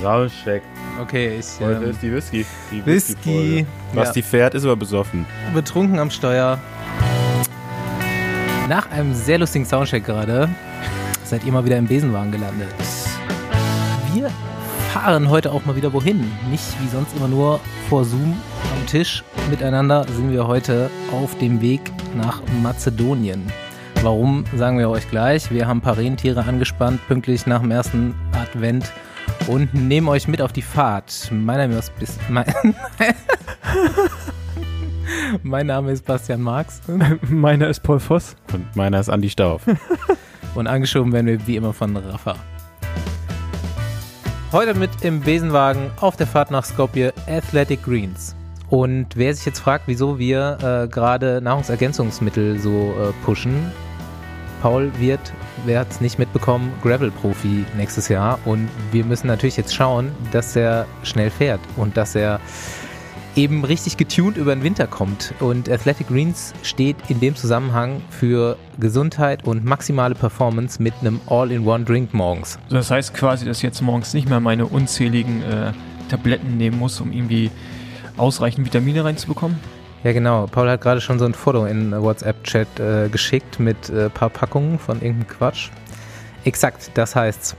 Soundcheck. Okay, ich Heute ähm, ist die Whisky. Die Whisky. Whisky-Folge. Was Ja. die fährt, ist aber besoffen. betrunken am Steuer. Nach einem sehr lustigen Soundcheck gerade seid ihr mal wieder im Besenwagen gelandet. Wir fahren heute auch mal wieder wohin. Nicht wie sonst immer nur vor Zoom am Tisch miteinander sind wir heute auf dem Weg nach Mazedonien. Warum, sagen wir euch gleich. Wir haben ein paar Rentiere angespannt, pünktlich nach dem ersten Advent und nehmen euch mit auf die Fahrt. Mein Name ist, Bis- mein, mein Name ist Bastian Marx Meiner ist Paul Voss. Und meiner ist Andi Stauf. und angeschoben werden wir wie immer von Rafa. Heute mit im Besenwagen auf der Fahrt nach Skopje Athletic Greens. Und wer sich jetzt fragt, wieso wir äh, gerade Nahrungsergänzungsmittel so äh, pushen, Paul wird, wer hat es nicht mitbekommen, Gravel-Profi nächstes Jahr. Und wir müssen natürlich jetzt schauen, dass er schnell fährt und dass er eben richtig getuned über den Winter kommt. Und Athletic Greens steht in dem Zusammenhang für Gesundheit und maximale Performance mit einem All-in-One-Drink morgens. Also das heißt quasi, dass ich jetzt morgens nicht mehr meine unzähligen äh, Tabletten nehmen muss, um irgendwie ausreichend Vitamine reinzubekommen. Ja, genau. Paul hat gerade schon so ein Foto in WhatsApp-Chat äh, geschickt mit ein äh, paar Packungen von irgendeinem Quatsch. Exakt, das heißt's.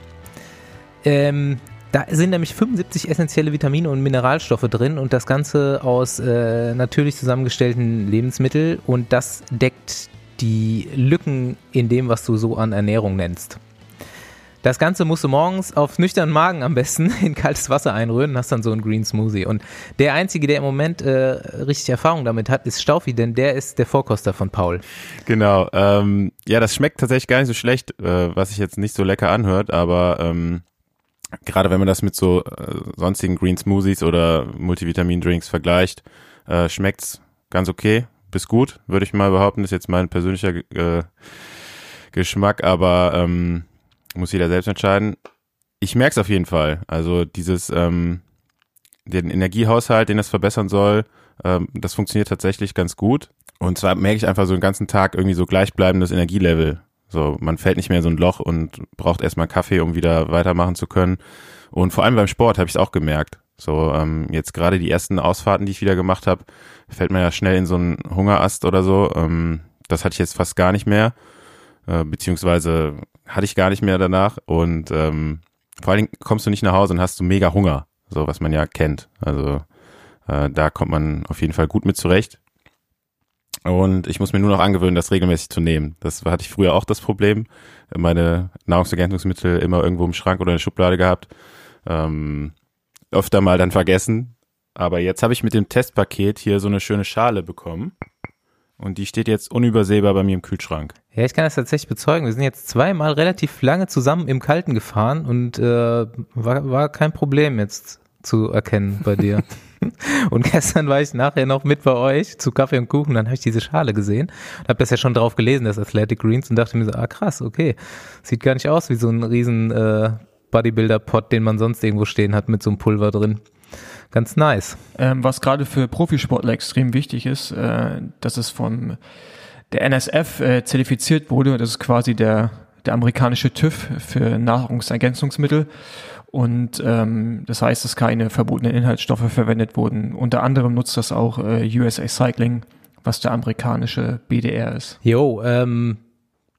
Ähm, da sind nämlich 75 essentielle Vitamine und Mineralstoffe drin und das Ganze aus äh, natürlich zusammengestellten Lebensmitteln und das deckt die Lücken in dem, was du so an Ernährung nennst. Das Ganze musst du morgens auf nüchternen Magen am besten in kaltes Wasser einrühren hast dann so einen Green Smoothie. Und der Einzige, der im Moment äh, richtig Erfahrung damit hat, ist Staufi, denn der ist der Vorkoster von Paul. Genau. Ähm, ja, das schmeckt tatsächlich gar nicht so schlecht, äh, was sich jetzt nicht so lecker anhört, aber ähm, gerade wenn man das mit so äh, sonstigen Green Smoothies oder Multivitamin-Drinks vergleicht, äh, schmeckt's ganz okay, bis gut, würde ich mal behaupten. ist jetzt mein persönlicher äh, Geschmack, aber ähm, muss jeder selbst entscheiden. Ich merk's auf jeden Fall. Also dieses ähm, den Energiehaushalt, den das verbessern soll, ähm, das funktioniert tatsächlich ganz gut. Und zwar merke ich einfach so den ganzen Tag irgendwie so gleichbleibendes Energielevel. So, man fällt nicht mehr in so ein Loch und braucht erstmal Kaffee, um wieder weitermachen zu können. Und vor allem beim Sport habe ich es auch gemerkt. So, ähm, jetzt gerade die ersten Ausfahrten, die ich wieder gemacht habe, fällt man ja schnell in so einen Hungerast oder so. Ähm, das hatte ich jetzt fast gar nicht mehr. Äh, beziehungsweise hatte ich gar nicht mehr danach. Und ähm, vor allen Dingen kommst du nicht nach Hause und hast du mega Hunger. So, was man ja kennt. Also äh, da kommt man auf jeden Fall gut mit zurecht. Und ich muss mir nur noch angewöhnen, das regelmäßig zu nehmen. Das hatte ich früher auch das Problem. Meine Nahrungsergänzungsmittel immer irgendwo im Schrank oder in der Schublade gehabt. Ähm, öfter mal dann vergessen. Aber jetzt habe ich mit dem Testpaket hier so eine schöne Schale bekommen. Und die steht jetzt unübersehbar bei mir im Kühlschrank. Ja, ich kann das tatsächlich bezeugen. Wir sind jetzt zweimal relativ lange zusammen im Kalten gefahren und äh, war, war kein Problem jetzt zu erkennen bei dir. und gestern war ich nachher noch mit bei euch zu Kaffee und Kuchen, dann habe ich diese Schale gesehen und habe das ja schon drauf gelesen, das Athletic Greens und dachte mir so, ah krass, okay, sieht gar nicht aus wie so ein riesen äh, Bodybuilder-Pot, den man sonst irgendwo stehen hat mit so einem Pulver drin. Ganz nice. Ähm, was gerade für Profisportler extrem wichtig ist, äh, dass es von der NSF äh, zertifiziert wurde. Das ist quasi der, der amerikanische TÜV für Nahrungsergänzungsmittel. Und ähm, das heißt, dass keine verbotenen Inhaltsstoffe verwendet wurden. Unter anderem nutzt das auch äh, USA Cycling, was der amerikanische BDR ist. Jo, ähm,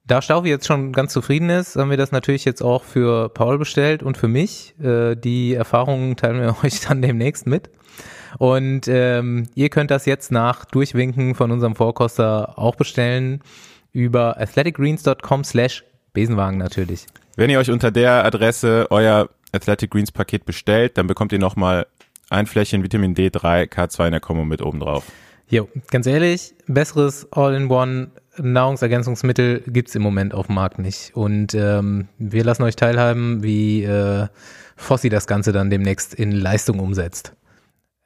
da Staufi jetzt schon ganz zufrieden ist, haben wir das natürlich jetzt auch für Paul bestellt und für mich. Äh, die Erfahrungen teilen wir euch dann demnächst mit. Und ähm, ihr könnt das jetzt nach Durchwinken von unserem Vorkoster auch bestellen über athleticgreens.com slash Besenwagen natürlich. Wenn ihr euch unter der Adresse euer Athletic Greens Paket bestellt, dann bekommt ihr nochmal ein Fläschchen Vitamin D3 K2 in der Kombo mit oben drauf. Jo, ganz ehrlich, besseres All-in-One Nahrungsergänzungsmittel gibt's im Moment auf dem Markt nicht. Und ähm, wir lassen euch teilhaben, wie äh, Fossi das Ganze dann demnächst in Leistung umsetzt.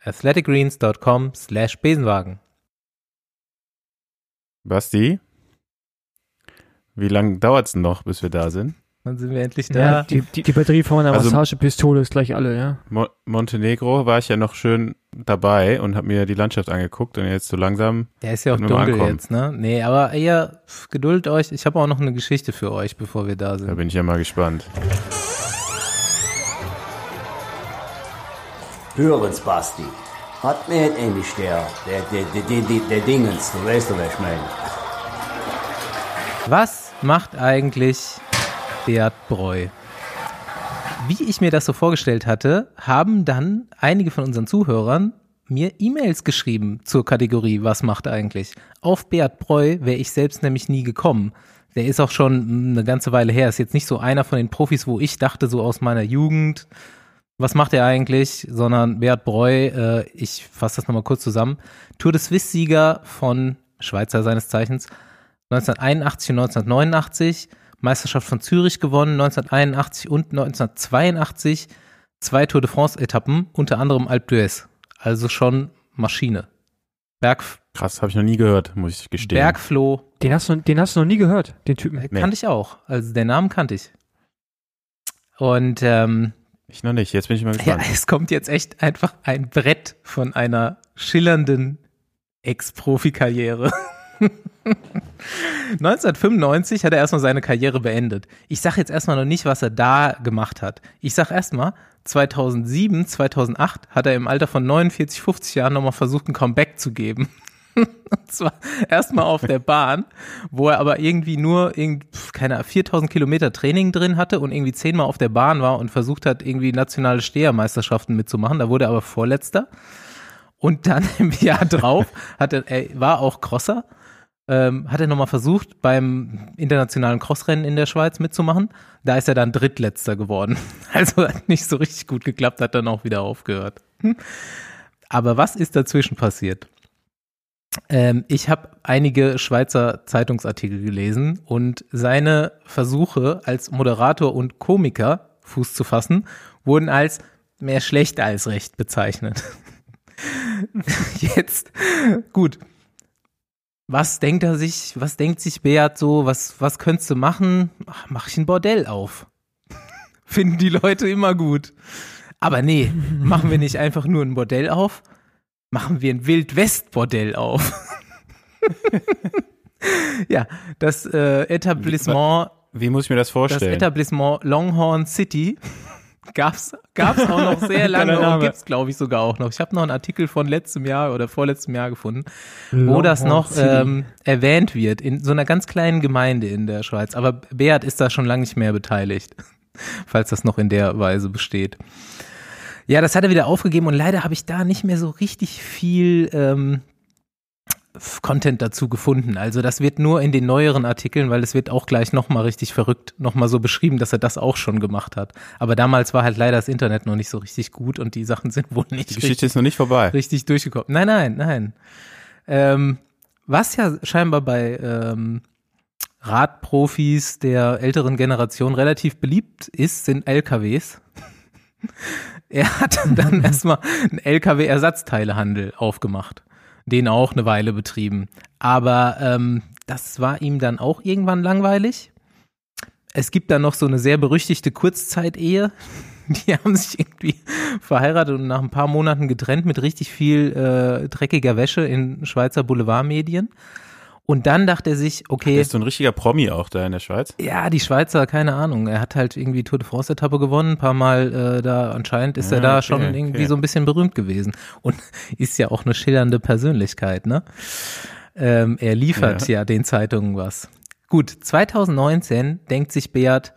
athleticgreens.com slash Besenwagen. Basti, wie lange dauert's denn noch, bis wir da sind? Dann sind wir endlich da. Ja, Die, die, die Batterie von meiner Also- Massagepistole ist gleich alle, ja. Mo Montenegro war ich ja noch schön dabei und habe mir die Landschaft angeguckt und jetzt so langsam. Ja, ist ja auch dunkel jetzt, ne? Nee, aber eher pf, geduldet euch. Ich habe auch noch eine Geschichte für euch, bevor wir da Da sind. bin ich ja mal gespannt. Hören's, Basti. Hat mir ähnlich der, der, der, der, der, der Dingens, du weißt doch, was ich meine. Was macht eigentlich Beat Breu? Wie ich mir das so vorgestellt hatte, haben dann einige von unseren Zuhörern mir E-Mails geschrieben zur Kategorie Was macht eigentlich? Auf Beat Breu wäre ich selbst nämlich nie gekommen. Der ist auch schon eine ganze Weile her. Ist jetzt nicht so einer von den Profis, wo ich dachte, so aus meiner Jugend, was macht er eigentlich? Sondern Beat Breu, äh, ich fasse das nochmal kurz zusammen. Tour de Suisse-Sieger von Schweizer seines Zeichens 1981 und 1989, Meisterschaft von Zürich gewonnen 1981 und 1982, zwei Tour de France-Etappen, unter anderem Alpe d'Huez. Also schon Maschine. Berg, Krass, habe ich noch nie gehört, muss ich gestehen. Bergfloh, Den hast, du, den hast du noch nie gehört, den Typen. äh, Nee. kannte ich auch. Also den Namen kannte ich. Und ähm, Ich noch nicht, jetzt bin ich mal ja, gespannt. es kommt jetzt echt einfach ein Brett von einer schillernden Ex-Profi-Karriere. 1995 hat er erstmal seine Karriere beendet. Ich sage jetzt erstmal noch nicht, was er da gemacht hat. Ich sage erstmal, 2007, 2008 hat er im Alter von 49, 50 Jahren nochmal versucht, ein Comeback zu geben. Und zwar erstmal auf der Bahn, wo er aber irgendwie nur, keine Ahnung, 4000 Kilometer Training drin hatte und irgendwie zehnmal auf der Bahn war und versucht hat, irgendwie nationale Stehermeisterschaften mitzumachen. Da wurde er aber Vorletzter. Und dann im Jahr drauf hat er, er war auch Crosser, ähm, hat er nochmal versucht, beim internationalen Crossrennen in der Schweiz mitzumachen. Da ist er dann Drittletzter geworden. Also hat nicht so richtig gut geklappt, hat dann auch wieder aufgehört. Hm. Aber was ist dazwischen passiert? Ähm, ich habe einige Schweizer Zeitungsartikel gelesen und seine Versuche als Moderator und Komiker Fuß zu fassen wurden als mehr schlecht als recht bezeichnet. Jetzt, gut. Was denkt er sich, was denkt sich Beat so, was, was könntest du machen? Ach, mach ich ein Bordell auf. Finden die Leute immer gut. Aber nee, machen wir nicht einfach nur ein Bordell auf, machen wir ein Wildwest-Bordell auf. ja, das äh, Etablissement Wie muss ich mir das das vorstellen? Etablissement Longhorn City gab's gab's auch noch sehr lange und gibt's glaube ich sogar auch noch. Ich habe noch einen Artikel von letztem Jahr oder vorletztem Jahr gefunden, wo das noch ähm, erwähnt wird in so einer ganz kleinen Gemeinde in der Schweiz. Aber Beat ist da schon lange nicht mehr beteiligt, falls das noch in der Weise besteht. Ja, das hat er wieder aufgegeben und leider habe ich da nicht mehr so richtig viel ähm, Content dazu gefunden. Also das wird nur in den neueren Artikeln, weil es wird auch gleich nochmal richtig verrückt, nochmal so beschrieben, dass er das auch schon gemacht hat. Aber damals war halt leider das Internet noch nicht so richtig gut und die Sachen sind wohl nicht Die Geschichte richtig, ist noch nicht vorbei. richtig durchgekommen. Nein, nein, nein. Ähm, was ja scheinbar bei ähm, Radprofis der älteren Generation relativ beliebt ist, sind LKWs. Er hat dann erstmal einen LKW-Ersatzteilehandel aufgemacht, den auch eine Weile betrieben. Aber ähm, das war ihm dann auch irgendwann langweilig. Es gibt dann noch so eine sehr berüchtigte Kurzzeit-Ehe. Die haben sich irgendwie verheiratet und nach ein paar Monaten getrennt mit richtig viel äh, dreckiger Wäsche in Schweizer Boulevardmedien. Und dann dachte er sich, Er okay, ist so ein richtiger Promi auch da in der Schweiz. ja, die Schweizer, keine Ahnung. Er hat halt irgendwie Tour de France-Etappe gewonnen, ein paar Mal äh, da, anscheinend ist er Ah, da okay, schon irgendwie okay. so ein bisschen berühmt gewesen. Und ist ja auch eine schillernde Persönlichkeit, ne? Ähm, er liefert ja. den Zeitungen was. Gut, 2019 denkt sich Beat,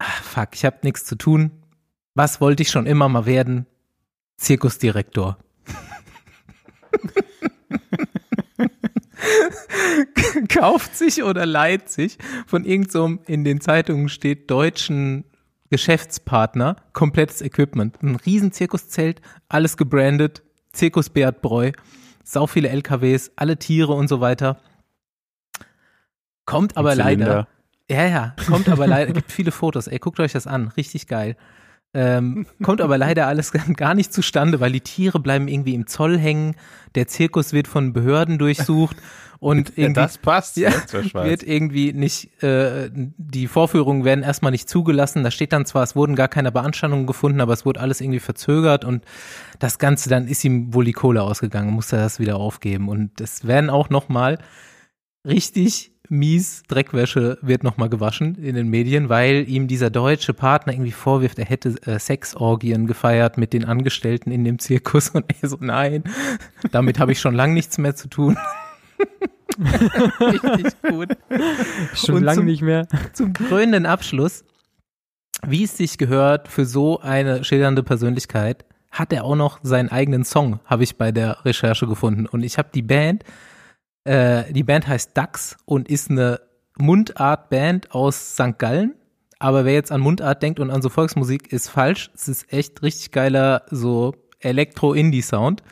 ah, fuck, ich habe nichts zu tun. Was wollte ich schon immer mal werden? Zirkusdirektor. kauft sich oder leiht sich von irgendeinem, so in den Zeitungen steht, deutschen Geschäftspartner komplettes Equipment. Ein riesen Zirkuszelt, alles gebrandet, Zirkus Beat Breu, sau viele LKWs, alle Tiere und so weiter. Kommt aber leider, ja, ja, kommt aber leider, gibt viele Fotos, ey, guckt euch das an, richtig geil. Ähm, kommt aber leider alles gar nicht zustande, weil die Tiere bleiben irgendwie im Zoll hängen, der Zirkus wird von Behörden durchsucht und irgendwie das passt ja, wird irgendwie nicht, äh, die Vorführungen werden erstmal nicht zugelassen. Da steht dann zwar, es wurden gar keine Beanstandungen gefunden, aber es wurde alles irgendwie verzögert und das Ganze, dann ist ihm wohl die Kohle ausgegangen, musste er das wieder aufgeben. Und es werden auch nochmal richtig mies Dreckwäsche wird nochmal gewaschen in den Medien, weil ihm dieser deutsche Partner irgendwie vorwirft, er hätte äh, Sexorgien gefeiert mit den Angestellten in dem Zirkus und er so, nein, damit habe ich schon lange nichts mehr zu tun. Richtig gut. Schon lange nicht mehr. Zum krönenden Abschluss, wie es sich gehört für so eine schildernde Persönlichkeit, hat er auch noch seinen eigenen Song, habe ich bei der Recherche gefunden. Und ich habe die Band, äh, die Band heißt Dax und ist eine Mundart-Band aus St. Gallen. Aber wer jetzt an Mundart denkt und an so Volksmusik, ist falsch. Es ist echt richtig geiler, so Elektro-Indie-Sound.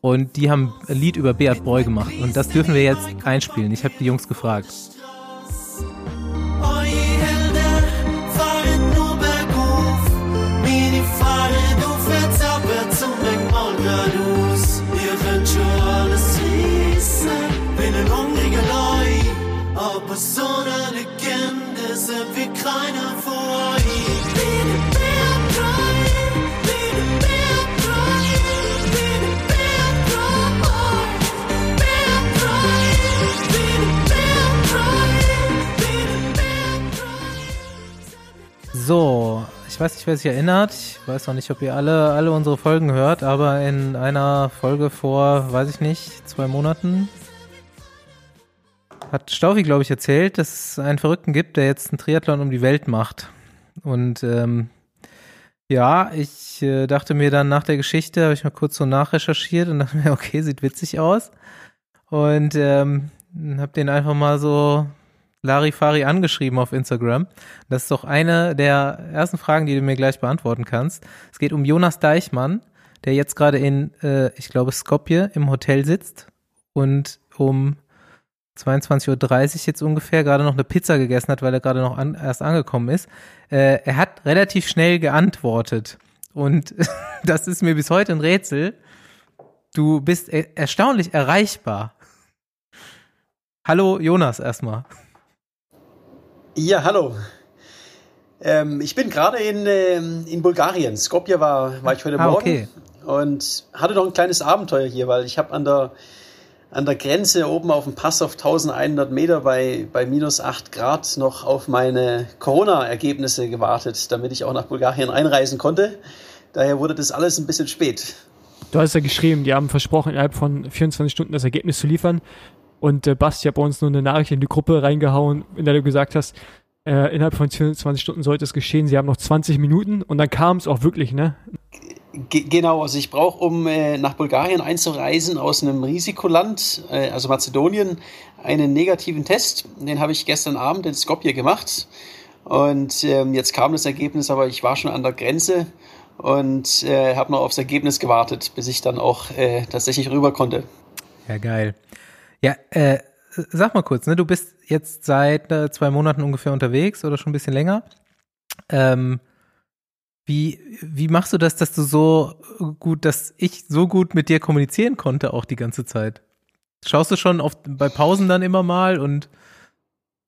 Und die haben ein Lied über Beat Boy gemacht. Und das dürfen wir jetzt einspielen. Ich habe die Jungs gefragt. So, ich weiß nicht, wer sich erinnert. Ich weiß noch nicht, ob ihr alle, alle unsere Folgen hört, aber in einer Folge vor, weiß ich nicht, zwei Monaten hat Staufi, glaube ich, erzählt, dass es einen Verrückten gibt, der jetzt einen Triathlon um die Welt macht. Und ähm, ja, ich äh, dachte mir dann nach der Geschichte, habe ich mal kurz so nachrecherchiert und dachte mir, okay, sieht witzig aus. Und ähm, habe den einfach mal so Larifari angeschrieben auf Instagram. Das ist doch eine der ersten Fragen, die du mir gleich beantworten kannst. Es geht um Jonas Deichmann, der jetzt gerade in, äh, ich glaube, Skopje im Hotel sitzt und um 22.30 Uhr jetzt ungefähr gerade noch eine Pizza gegessen hat, weil er gerade noch an, erst angekommen ist. Äh, er hat relativ schnell geantwortet. Und das ist mir bis heute ein Rätsel. Du bist er erstaunlich erreichbar. Hallo Jonas erstmal. Ja, hallo. Ähm, ich bin gerade in, ähm, in Bulgarien. Skopje war, war ich heute Ah, Morgen okay. und hatte noch ein kleines Abenteuer hier, weil ich habe an der, an der Grenze oben auf dem Pass auf 1100 Meter bei, bei minus 8 Grad noch auf meine Corona-Ergebnisse gewartet, damit ich auch nach Bulgarien einreisen konnte. Daher wurde das alles ein bisschen spät. Du hast ja geschrieben, die haben versprochen, innerhalb von 24 Stunden das Ergebnis zu liefern. Und äh, Basti hat bei uns nur eine Nachricht in die Gruppe reingehauen, in der du gesagt hast, äh, innerhalb von 24 Stunden sollte es geschehen. Sie haben noch 20 Minuten und dann kam es auch wirklich, ne? Ge genau, also ich brauche, um äh, nach Bulgarien einzureisen aus einem Risikoland, äh, also Mazedonien, einen negativen Test. Den habe ich gestern Abend in Skopje gemacht. Und ähm, jetzt kam das Ergebnis, aber ich war schon an der Grenze und äh, habe noch aufs Ergebnis gewartet, bis ich dann auch äh, tatsächlich rüber konnte. Ja, geil. Ja, äh, sag mal kurz, ne, du bist jetzt seit äh, zwei Monaten ungefähr unterwegs oder schon ein bisschen länger. Ähm, wie, wie machst du das, dass du so gut, dass ich so gut mit dir kommunizieren konnte auch die ganze Zeit? Schaust du schon oft bei Pausen dann immer mal und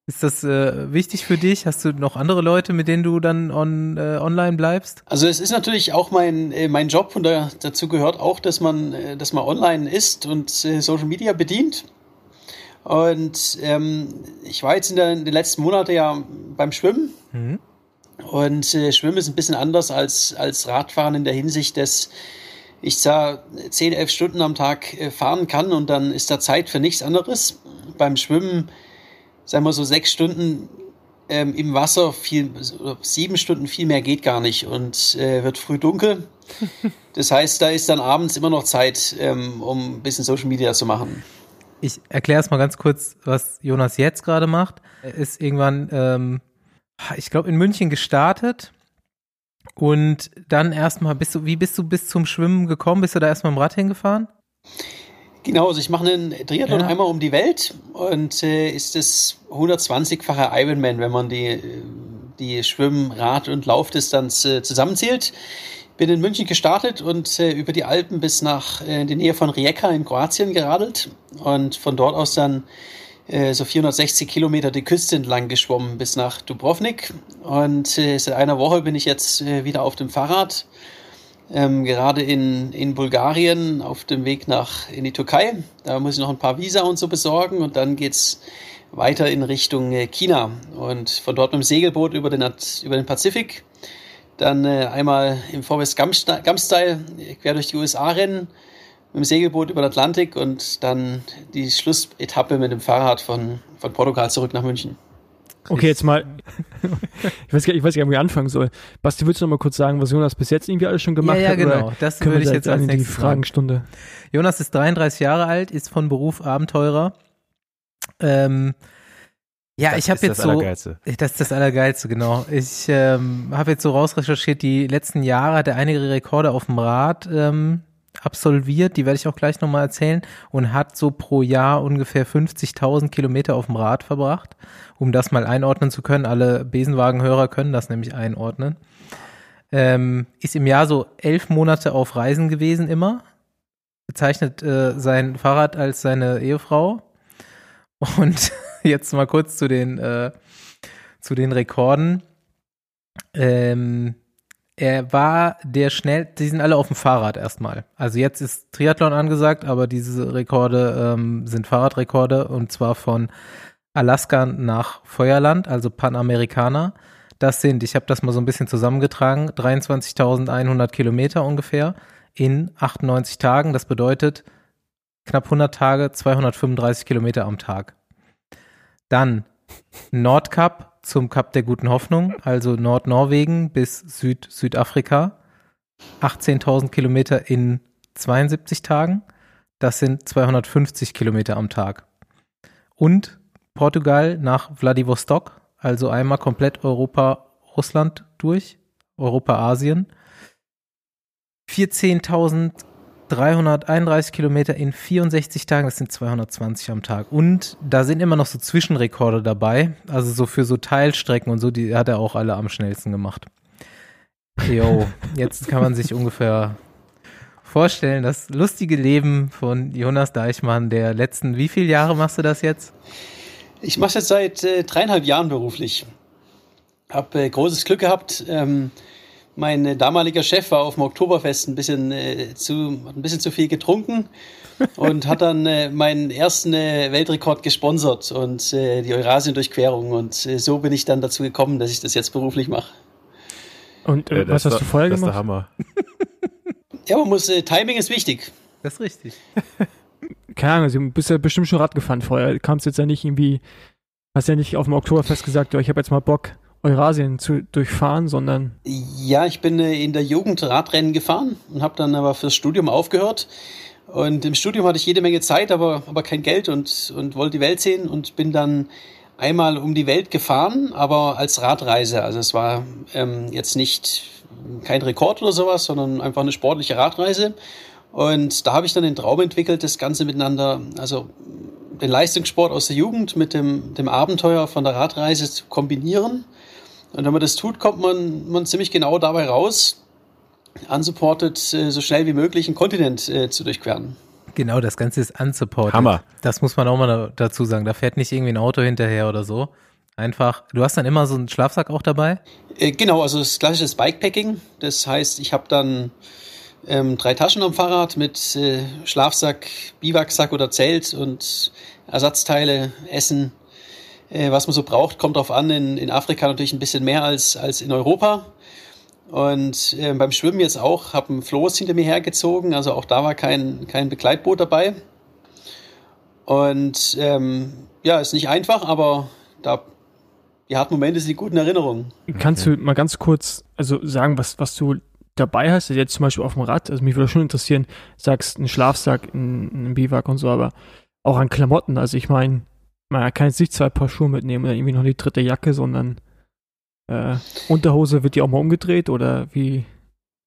ist das äh, wichtig für dich? Hast du noch andere Leute, mit denen du dann on, äh, online bleibst? Also es ist natürlich auch mein, äh, mein Job und da, dazu gehört auch, dass man, äh, dass man online ist und äh, Social Media bedient. Und ähm, ich war jetzt in, der, in den letzten Monaten ja beim Schwimmen. Mhm. Und äh, Schwimmen ist ein bisschen anders als, als Radfahren in der Hinsicht, dass ich da 10, 11 Stunden am Tag äh, fahren kann und dann ist da Zeit für nichts anderes. Beim Schwimmen, sagen wir so sechs Stunden ähm, im Wasser, viel, sieben Stunden, viel mehr geht gar nicht und äh, wird früh dunkel. Das heißt, da ist dann abends immer noch Zeit, ähm, um ein bisschen Social Media zu machen. Ich erkläre es mal ganz kurz, was Jonas jetzt gerade macht. Er ist irgendwann, ähm, ich glaube, in München gestartet und dann erstmal, bist du, wie bist du bis zum Schwimmen gekommen? Bist du da erstmal im Rad hingefahren? Genau, also ich mache einen Triathlon Ja. einmal um die Welt und äh, ist das 120-fache Ironman, wenn man die, äh, die Schwimm-, Rad- und Laufdistanz äh, zusammenzählt. Bin in München gestartet und äh, über die Alpen bis nach äh, in die Nähe von Rijeka in Kroatien geradelt und von dort aus dann äh, so 460 Kilometer die Küste entlang geschwommen bis nach Dubrovnik. Und äh, seit einer Woche bin ich jetzt äh, wieder auf dem Fahrrad ähm, gerade in, in Bulgarien auf dem Weg nach in die Türkei. Da muss ich noch ein paar Visa und so besorgen und dann geht's weiter in Richtung China und von dort mit dem Segelboot über den, über den Pazifik. Dann äh, einmal im Vorwärts Gump-Style quer durch die USA rennen, mit dem Segelboot über den Atlantik und dann die Schlussetappe mit dem Fahrrad von, von Portugal zurück nach München. Okay, jetzt mal. ich weiß gar nicht, ich weiß gar nicht, wo ich anfangen soll. Basti, willst du noch mal kurz sagen, was Jonas bis jetzt irgendwie alles schon gemacht Ja, ja, hat? genau. Oder Das würde ich da jetzt als in die sagen. Fragenstunde. Jonas ist 33 Jahre alt, ist von Beruf Abenteurer. Ähm, ja, Das ich habe jetzt das so, Allergeilste. das ist das Allergeilste, genau. Ich ähm, habe jetzt so rausrecherchiert, die letzten Jahre hat er einige Rekorde auf dem Rad ähm, absolviert, die werde ich auch gleich nochmal erzählen und hat so pro Jahr ungefähr 50.000 Kilometer auf dem Rad verbracht, um das mal einordnen zu können. Alle Besenwagenhörer können das nämlich einordnen. Ähm, ist im Jahr so elf Monate auf Reisen gewesen immer, bezeichnet äh, sein Fahrrad als seine Ehefrau. Und jetzt mal kurz zu den, äh, zu den Rekorden. Ähm, er war der schnell, die sind alle auf dem Fahrrad erstmal. Also jetzt ist Triathlon angesagt, aber diese Rekorde ähm, sind Fahrradrekorde und zwar von Alaska nach Feuerland, also Panamerikaner. Das sind, ich habe das mal so ein bisschen zusammengetragen, 23.100 Kilometer ungefähr in 98 Tagen. Das bedeutet knapp 100 Tage, 235 Kilometer am Tag. Dann Nordkap zum Kap der Guten Hoffnung, also Nordnorwegen bis Süd-Südafrika. 18.000 Kilometer in 72 Tagen. Das sind 250 Kilometer am Tag. Und Portugal nach Vladivostok, also einmal komplett Europa, Russland durch, Europa, Asien. 14.331 Kilometer in 64 Tagen, das sind 220 am Tag. Und da sind immer noch so Zwischenrekorde dabei, also so für so Teilstrecken und so, die hat er auch alle am schnellsten gemacht. Jo, jetzt kann man sich ungefähr vorstellen, das lustige Leben von Jonas Deichmann, der letzten, wie viele Jahre machst du das jetzt? Ich mache das seit äh, dreieinhalb Jahren beruflich. Hab äh, großes Glück gehabt. Ähm, mein äh, damaliger Chef war auf dem Oktoberfest ein bisschen äh, zu hat ein bisschen zu viel getrunken und hat dann äh, meinen ersten äh, Weltrekord gesponsert und äh, die Eurasien-Durchquerung und äh, so bin ich dann dazu gekommen, dass ich das jetzt beruflich mache. Und äh, Ja, was das hast ist du vorher das ist der gemacht? Hammer. Ja, man muss äh, Timing ist wichtig. Das ist richtig. Keine Ahnung, also du bist ja bestimmt schon Rad gefahren vorher. Kamst jetzt ja nicht irgendwie, hast ja nicht auf dem Oktoberfest gesagt, ja, ich habe jetzt mal Bock, Eurasien zu durchfahren, sondern Ja, ich bin äh, in der Jugend Radrennen gefahren und habe dann aber fürs Studium aufgehört. Und im Studium hatte ich jede Menge Zeit, aber, aber kein Geld und, und wollte die Welt sehen und bin dann einmal um die Welt gefahren, aber als Radreise. Also es war ähm, jetzt nicht kein Rekord oder sowas, sondern einfach eine sportliche Radreise. Und da habe ich dann den Traum entwickelt, das Ganze miteinander, also den Leistungssport aus der Jugend mit dem, dem Abenteuer von der Radreise zu kombinieren. Und wenn man das tut, kommt man, man ziemlich genau dabei raus, unsupported äh, so schnell wie möglich einen Kontinent äh, zu durchqueren. Genau, das Ganze ist unsupported. Hammer. Das muss man auch mal da- dazu sagen. Da fährt nicht irgendwie ein Auto hinterher oder so. Einfach, du hast dann immer so einen Schlafsack auch dabei? Äh, genau, also das klassische Bikepacking. Das heißt, ich habe dann ähm, drei Taschen am Fahrrad mit äh, Schlafsack, Biwaksack oder Zelt und Ersatzteile, Essen, äh, was man so braucht. Kommt drauf an, in, in Afrika natürlich ein bisschen mehr als, als in Europa. Und äh, beim Schwimmen jetzt auch, habe ein Floß hinter mir hergezogen, also auch da war kein, kein Begleitboot dabei. Und ähm, ja, ist nicht einfach, aber da die harten Momente sind die guten Erinnerungen. kannst du mal ganz kurz also sagen, was, was du dabei hast, also jetzt zum Beispiel auf dem Rad, also mich würde schon interessieren, sagst einen Schlafsack, einen, einen Biwak und so, aber auch an Klamotten, also ich meine, man kann jetzt nicht zwei Paar Schuhe mitnehmen oder irgendwie noch die dritte Jacke, sondern äh, Unterhose wird die auch mal umgedreht oder wie,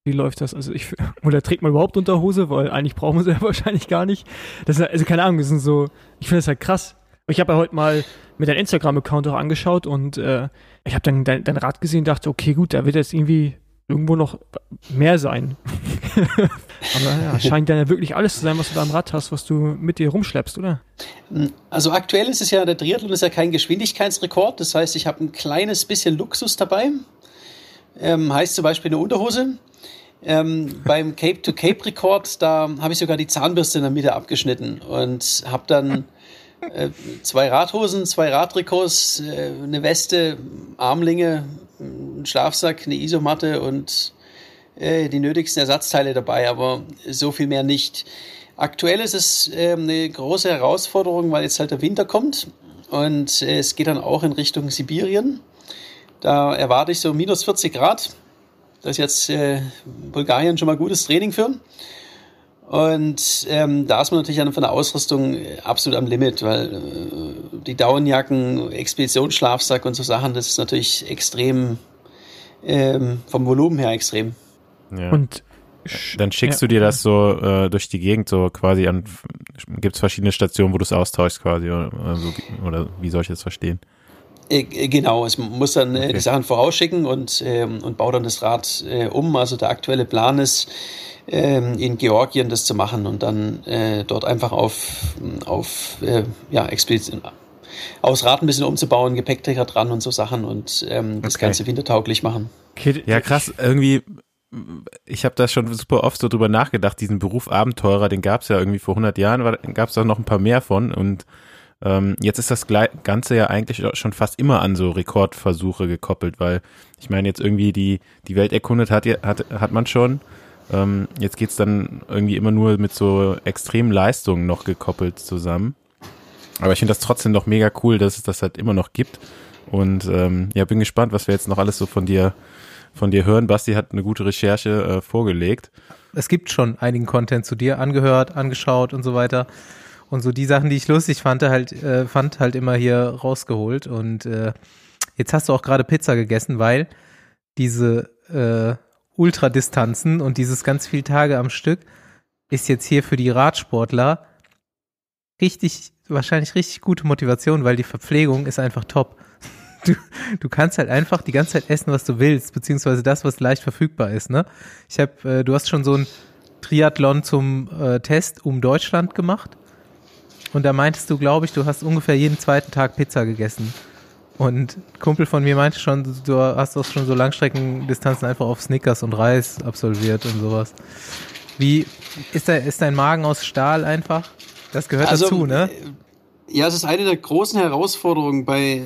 wie läuft das? Also ich, oder trägt man überhaupt Unterhose, weil eigentlich braucht man sie ja wahrscheinlich gar nicht. Das ist, also keine Ahnung, das sind so, ich finde das halt krass. Ich habe ja heute mal mit deinem Instagram-Account auch angeschaut und äh, ich habe dann dein, dein Rad gesehen und dachte, okay, gut, da wird jetzt irgendwie irgendwo noch mehr sein. Aber ja, scheint dann ja wirklich alles zu sein, was du da am Rad hast, was du mit dir rumschleppst, oder? Also aktuell ist es ja, der Triathlon ist ja kein Geschwindigkeitsrekord. Das heißt, ich habe ein kleines bisschen Luxus dabei. Ähm, heißt zum Beispiel eine Unterhose. Ähm, beim Cape-to-Cape-Rekord, da habe ich sogar die Zahnbürste in der Mitte abgeschnitten und habe dann äh, zwei Radhosen, zwei Radtrikots, äh, eine Weste, Armlinge, einen Schlafsack, eine Isomatte und äh, die nötigsten Ersatzteile dabei, aber so viel mehr nicht. Aktuell ist es äh, eine große Herausforderung, weil jetzt halt der Winter kommt und äh, es geht dann auch in Richtung Sibirien. Da erwarte ich so minus 40 Grad. Das ist jetzt äh, Bulgarien schon mal gutes Training für. Und ähm, da ist man natürlich von der Ausrüstung äh, absolut am Limit, weil äh, die Daunenjacken, Expeditionsschlafsack und so Sachen, das ist natürlich extrem, ähm, vom Volumen her extrem. Ja. Und Dann schickst Ja. du dir das so äh, durch die Gegend so quasi an, gibt es verschiedene Stationen, wo du es austauschst quasi oder, oder, so, oder wie soll ich das verstehen? Äh, äh, Genau, es muss dann äh, Okay. die Sachen vorausschicken und, ähm, und baue dann das Rad äh, um. Also der aktuelle Plan ist, ähm, in Georgien das zu machen und dann äh, dort einfach auf, auf äh, ja, Expedition, aus Rad ein bisschen umzubauen, Gepäckträger dran und so Sachen und ähm, das Okay. Ganze wintertauglich machen. okay, Ja, krass, irgendwie, ich habe da schon super oft so drüber nachgedacht, diesen Beruf Abenteurer, den gab es ja irgendwie vor 100 Jahren, gab es auch noch ein paar mehr von und ähm, jetzt ist das Ganze ja eigentlich schon fast immer an so Rekordversuche gekoppelt, weil ich meine jetzt irgendwie die, die Welt erkundet hat, hat, hat man schon, ähm, jetzt geht's dann irgendwie immer nur mit so extremen Leistungen noch gekoppelt zusammen. Aber ich finde das trotzdem noch mega cool, dass es das halt immer noch gibt. Und ähm, ja, bin gespannt, was wir jetzt noch alles so von dir von dir hören. Basti hat eine gute Recherche äh, vorgelegt. es gibt schon einigen Content zu dir angehört, angeschaut und so weiter. Und so die Sachen, die ich lustig fand, halt, äh, fand halt immer hier rausgeholt. Und äh, jetzt hast du auch gerade Pizza gegessen, weil diese äh, Ultradistanzen und dieses ganz viel Tage am Stück ist jetzt hier für die Radsportler richtig, wahrscheinlich richtig gute Motivation, weil die Verpflegung ist einfach top. Du, du kannst halt einfach die ganze Zeit essen, was du willst, beziehungsweise das, was leicht verfügbar ist, ne? Ich habe, äh, du hast schon so ein Triathlon zum äh, Test um Deutschland gemacht und da meintest du, glaube ich, du hast ungefähr jeden zweiten Tag Pizza gegessen. Und ein Kumpel von mir meinte schon, du hast auch schon so Langstreckendistanzen einfach auf Snickers und Reis absolviert und sowas. Wie ist, der, ist dein Magen aus Stahl einfach? Das gehört dazu, ne? äh, Ja, es ist eine der großen Herausforderungen bei äh,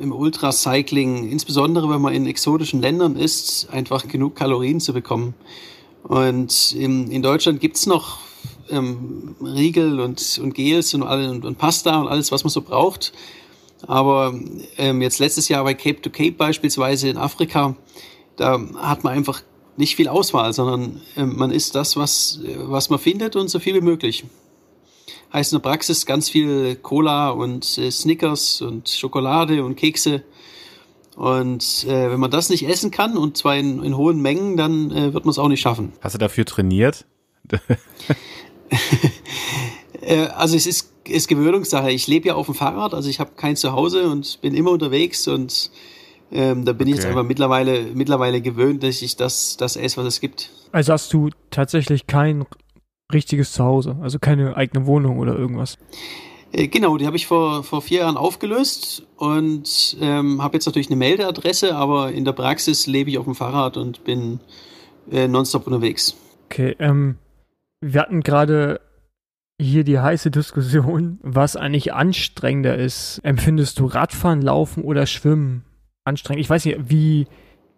im Ultracycling, insbesondere wenn man in exotischen Ländern ist, einfach genug Kalorien zu bekommen. Und in, in Deutschland gibt's noch ähm, Riegel und, und Gels und, alle, und, und Pasta und alles, was man so braucht. Aber ähm, jetzt letztes Jahr bei Cape to Cape beispielsweise in Afrika, da hat man einfach nicht viel Auswahl, sondern ähm, man isst das, was, was man findet und so viel wie möglich heißt in der Praxis ganz viel Cola und äh, Snickers und Schokolade und Kekse. Und äh, wenn man das nicht essen kann und zwar in, in hohen Mengen, dann äh, wird man es auch nicht schaffen. Hast du dafür trainiert? Äh, also es ist, ist Gewöhnungssache. Ich lebe ja auf dem Fahrrad, also ich habe kein Zuhause und bin immer unterwegs und ähm, da bin ich jetzt Okay. einfach mittlerweile, mittlerweile gewöhnt, dass ich das, das esse, was es gibt. Also hast du tatsächlich kein richtiges Zuhause, also keine eigene Wohnung oder irgendwas. Äh, Genau, die habe ich vor, vor vier Jahren aufgelöst und ähm, habe jetzt natürlich eine Meldeadresse, aber in der Praxis lebe ich auf dem Fahrrad und bin äh, nonstop unterwegs. Okay, ähm, wir hatten gerade hier die heiße Diskussion, was eigentlich anstrengender ist. Empfindest du Radfahren, Laufen oder Schwimmen anstrengend? Ich weiß nicht, wie,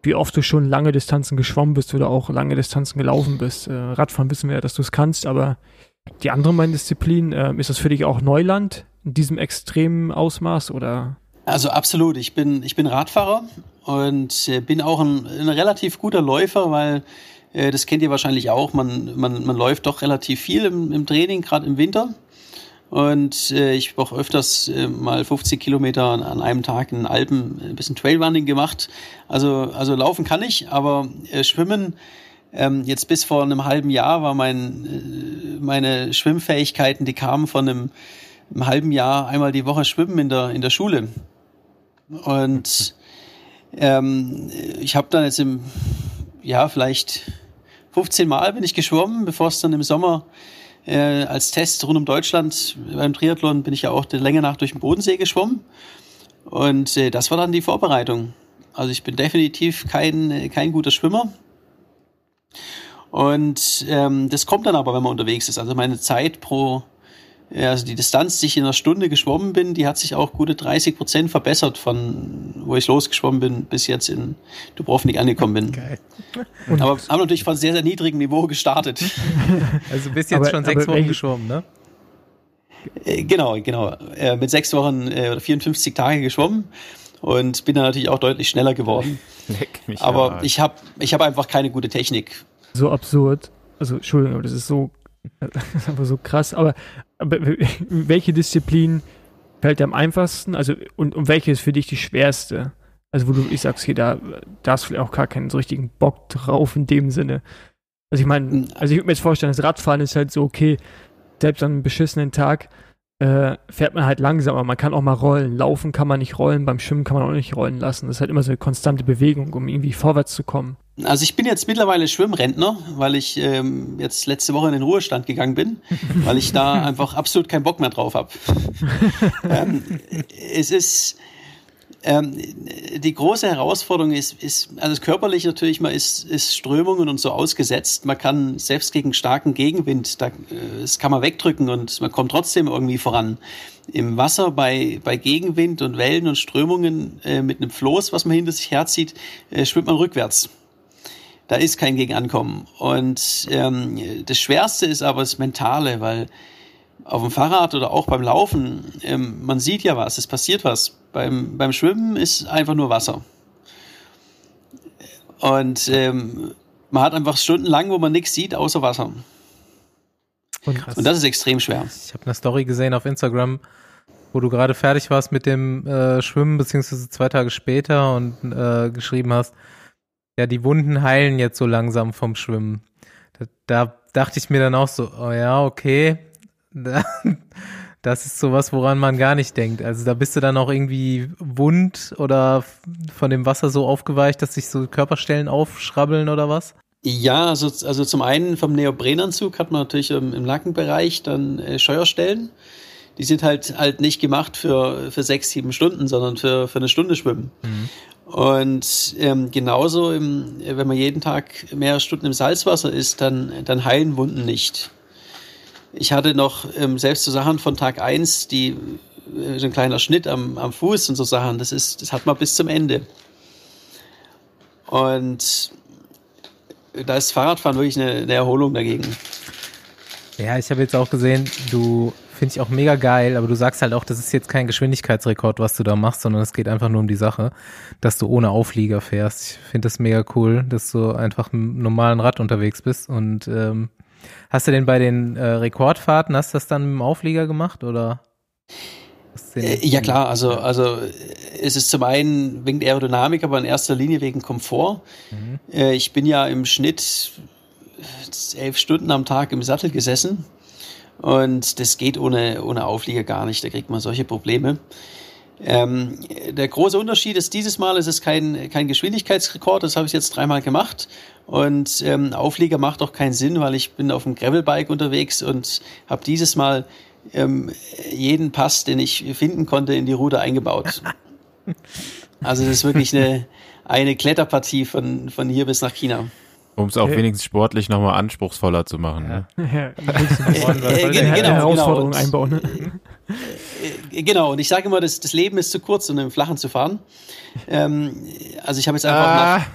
wie oft du schon lange Distanzen geschwommen bist oder auch lange Distanzen gelaufen bist. Äh, Radfahren wissen wir ja, dass du es kannst, aber die andere meine Disziplin, äh, ist das für dich auch Neuland in diesem extremen Ausmaß oder? Also absolut, ich bin, ich bin Radfahrer und äh, bin auch ein, ein relativ guter Läufer, weil das kennt ihr wahrscheinlich auch, man, man, man läuft doch relativ viel im, im Training, gerade im Winter. Und äh, ich habe auch öfters äh, mal 50 Kilometer an, an einem Tag in den Alpen ein bisschen Trailrunning gemacht. Also, also laufen kann ich, aber äh, schwimmen, ähm, jetzt bis vor einem halben Jahr war mein, äh, meine Schwimmfähigkeiten, die kamen von einem, einem halben Jahr einmal die Woche schwimmen in der, in der Schule. Und ähm, ich habe dann jetzt im, ja, vielleicht 15 Mal bin ich geschwommen, bevor es dann im Sommer äh, als Test rund um Deutschland beim Triathlon bin ich ja auch der Länge nach durch den Bodensee geschwommen. Und äh, das war dann die Vorbereitung. Also ich bin definitiv kein, äh, kein guter Schwimmer. Und ähm, das kommt dann aber, wenn man unterwegs ist. Also meine Zeit pro, also die Distanz, die ich in einer Stunde geschwommen bin, die hat sich auch gute 30 Prozent verbessert von wo ich losgeschwommen bin, bis jetzt in Dubrovnik angekommen bin. Geil. aber haben natürlich von sehr, sehr niedrigem Niveau gestartet. Also bist jetzt Aber- schon sechs Wochen geschwommen, ne? Äh, genau, genau. Äh, mit sechs Wochen äh, oder 54 Tage geschwommen und bin dann natürlich auch deutlich schneller geworden. Leck mich Aber ich habe ich hab einfach keine gute Technik. so absurd. Also, Entschuldigung, aber das ist so, das ist einfach so krass. Aber, aber welche Disziplin fällt dir am einfachsten? Also, und, und welche ist für dich die schwerste? Also, wo du, ich sag's okay, da, da hast du vielleicht auch gar keinen so richtigen Bock drauf in dem Sinne. Also, ich meine, also ich würde mir jetzt vorstellen, das Radfahren ist halt so, okay, selbst an einem beschissenen Tag äh, fährt man halt langsamer. Man kann auch mal rollen. Laufen kann man nicht rollen, beim Schwimmen kann man auch nicht rollen lassen. Das ist halt immer so eine konstante Bewegung, um irgendwie vorwärts zu kommen. Also ich bin jetzt mittlerweile Schwimmrentner, weil ich ähm, jetzt letzte Woche in den Ruhestand gegangen bin, weil ich da einfach absolut keinen Bock mehr drauf habe. ähm, es ist ähm, die große Herausforderung ist, ist also körperlich natürlich, man ist, ist Strömungen und so ausgesetzt. Man kann selbst gegen starken Gegenwind, da, äh, das kann man wegdrücken und man kommt trotzdem irgendwie voran. Im Wasser bei, bei Gegenwind und Wellen und Strömungen äh, mit einem Floß, was man hinter sich herzieht, äh, schwimmt man rückwärts. Da ist kein Gegenankommen. Und ähm, das Schwerste ist aber das Mentale, weil auf dem Fahrrad oder auch beim Laufen, ähm, man sieht ja was, es passiert was. Beim, beim Schwimmen ist einfach nur Wasser. Und ähm, man hat einfach stundenlang, wo man nichts sieht, außer Wasser. Krass. Und das ist extrem schwer. Ich habe eine Story gesehen auf Instagram, wo du gerade fertig warst mit dem äh, Schwimmen, beziehungsweise zwei Tage später und äh, geschrieben hast, ja, die Wunden heilen jetzt so langsam vom Schwimmen. Da, da dachte ich mir dann auch so, oh ja, okay, das ist sowas, woran man gar nicht denkt. Also da bist du dann auch irgendwie wund oder von dem Wasser so aufgeweicht, dass sich so Körperstellen aufschrabbeln oder was? Ja, also, also zum einen vom Neoprenanzug hat man natürlich im, im Nackenbereich dann äh, Scheuerstellen. Die sind halt halt nicht gemacht für, für sechs, sieben Stunden, sondern für, für eine Stunde schwimmen. Und ähm, genauso, im, wenn man jeden Tag mehrere Stunden im Salzwasser ist, dann, dann heilen Wunden nicht. Ich hatte noch ähm, selbst so Sachen von Tag eins, die äh, so ein kleiner Schnitt am, am Fuß und so Sachen, das ist, das hat man bis zum Ende. Und da ist Fahrradfahren wirklich eine, eine Erholung dagegen. Ja, ich habe jetzt auch gesehen, du finde ich auch mega geil, aber du sagst halt auch, das ist jetzt kein Geschwindigkeitsrekord, was du da machst, sondern es geht einfach nur um die Sache, dass du ohne Auflieger fährst. Ich finde das mega cool, dass du einfach mit einem normalen Rad unterwegs bist. Und ähm, hast du denn bei den äh, Rekordfahrten, hast du das dann mit dem Auflieger gemacht oder? Äh, ja klar, also, also äh, es ist zum einen wegen der Aerodynamik, aber in erster Linie wegen Komfort. Äh, ich bin ja im Schnitt elf Stunden am Tag im Sattel gesessen und das geht ohne, ohne Auflieger gar nicht, da kriegt man solche Probleme. Ähm, der große Unterschied ist, dieses Mal ist es kein, kein Geschwindigkeitsrekord, das habe ich jetzt dreimal gemacht. Und ähm, Auflieger macht auch keinen Sinn, weil ich bin auf dem Gravelbike unterwegs und habe dieses Mal ähm, jeden Pass, den ich finden konnte, in die Route eingebaut. Also das ist wirklich eine, eine Kletterpartie von, von hier bis nach China. Um es auch Okay. wenigstens sportlich nochmal anspruchsvoller zu machen. Ja. Ne? Ja, Äh, eine genau, der- Herausforderung Und- einbauen. Ne? Äh, Genau, und ich sage immer, das, das Leben ist zu kurz, um im Flachen zu fahren. Ähm, also ich habe jetzt einfach Ah.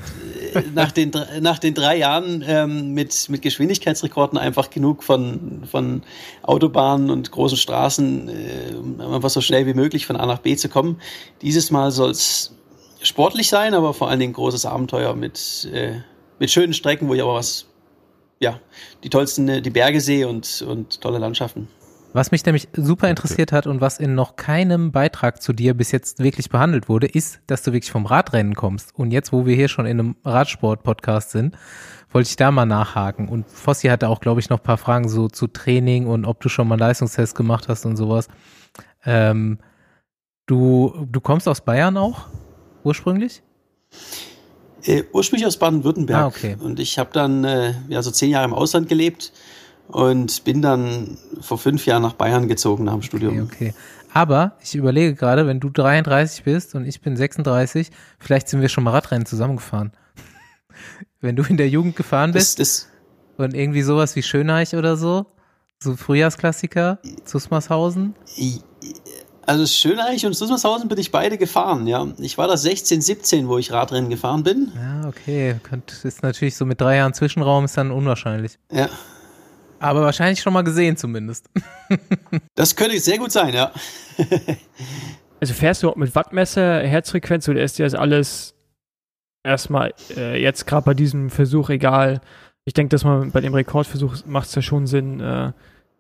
Nach, den, nach den drei Jahren ähm, mit, mit Geschwindigkeitsrekorden einfach genug von, von Autobahnen und großen Straßen, äh, um einfach so schnell wie möglich von A nach B zu kommen. Dieses Mal soll es sportlich sein, aber vor allen Dingen großes Abenteuer mit, äh, mit schönen Strecken, wo ich aber was, ja, die tollsten, die Berge sehe und, und tolle Landschaften. Was mich nämlich super interessiert hat und was in noch keinem Beitrag zu dir bis jetzt wirklich behandelt wurde, ist, dass du wirklich vom Radrennen kommst. Und jetzt, wo wir hier schon in einem Radsport-Podcast sind, wollte ich da mal nachhaken. Und Fossi hatte auch, glaube ich, noch ein paar Fragen so zu Training und ob du schon mal einen Leistungstest gemacht hast und sowas. Ähm, du, du kommst aus Bayern auch, ursprünglich? Äh, ursprünglich aus Baden-Württemberg. Ah, okay. Und ich habe dann äh, ja, so zehn Jahre im Ausland gelebt und bin dann vor fünf Jahren nach Bayern gezogen nach dem Studium. Okay, okay. Aber ich überlege gerade, wenn du 33 bist und ich bin 36, vielleicht sind wir schon mal Radrennen zusammengefahren. wenn du in der Jugend gefahren Das, bist, das, Und irgendwie sowas wie Schöneich oder so? So Frühjahrsklassiker, Zusmarshausen? Also Schöneich und Susmarshausen bin ich beide gefahren, ja. Ich war da 16, 17, wo ich Radrennen gefahren bin. Ja, okay. Ist natürlich so mit drei Jahren Zwischenraum ist dann unwahrscheinlich. Ja. Aber wahrscheinlich schon mal gesehen zumindest. Das könnte sehr gut sein, ja. Also fährst du auch mit Wattmesser, Herzfrequenz oder ist dir das alles erstmal äh, jetzt gerade bei diesem Versuch egal? Ich denke, dass man bei dem Rekordversuch macht es ja schon Sinn, äh,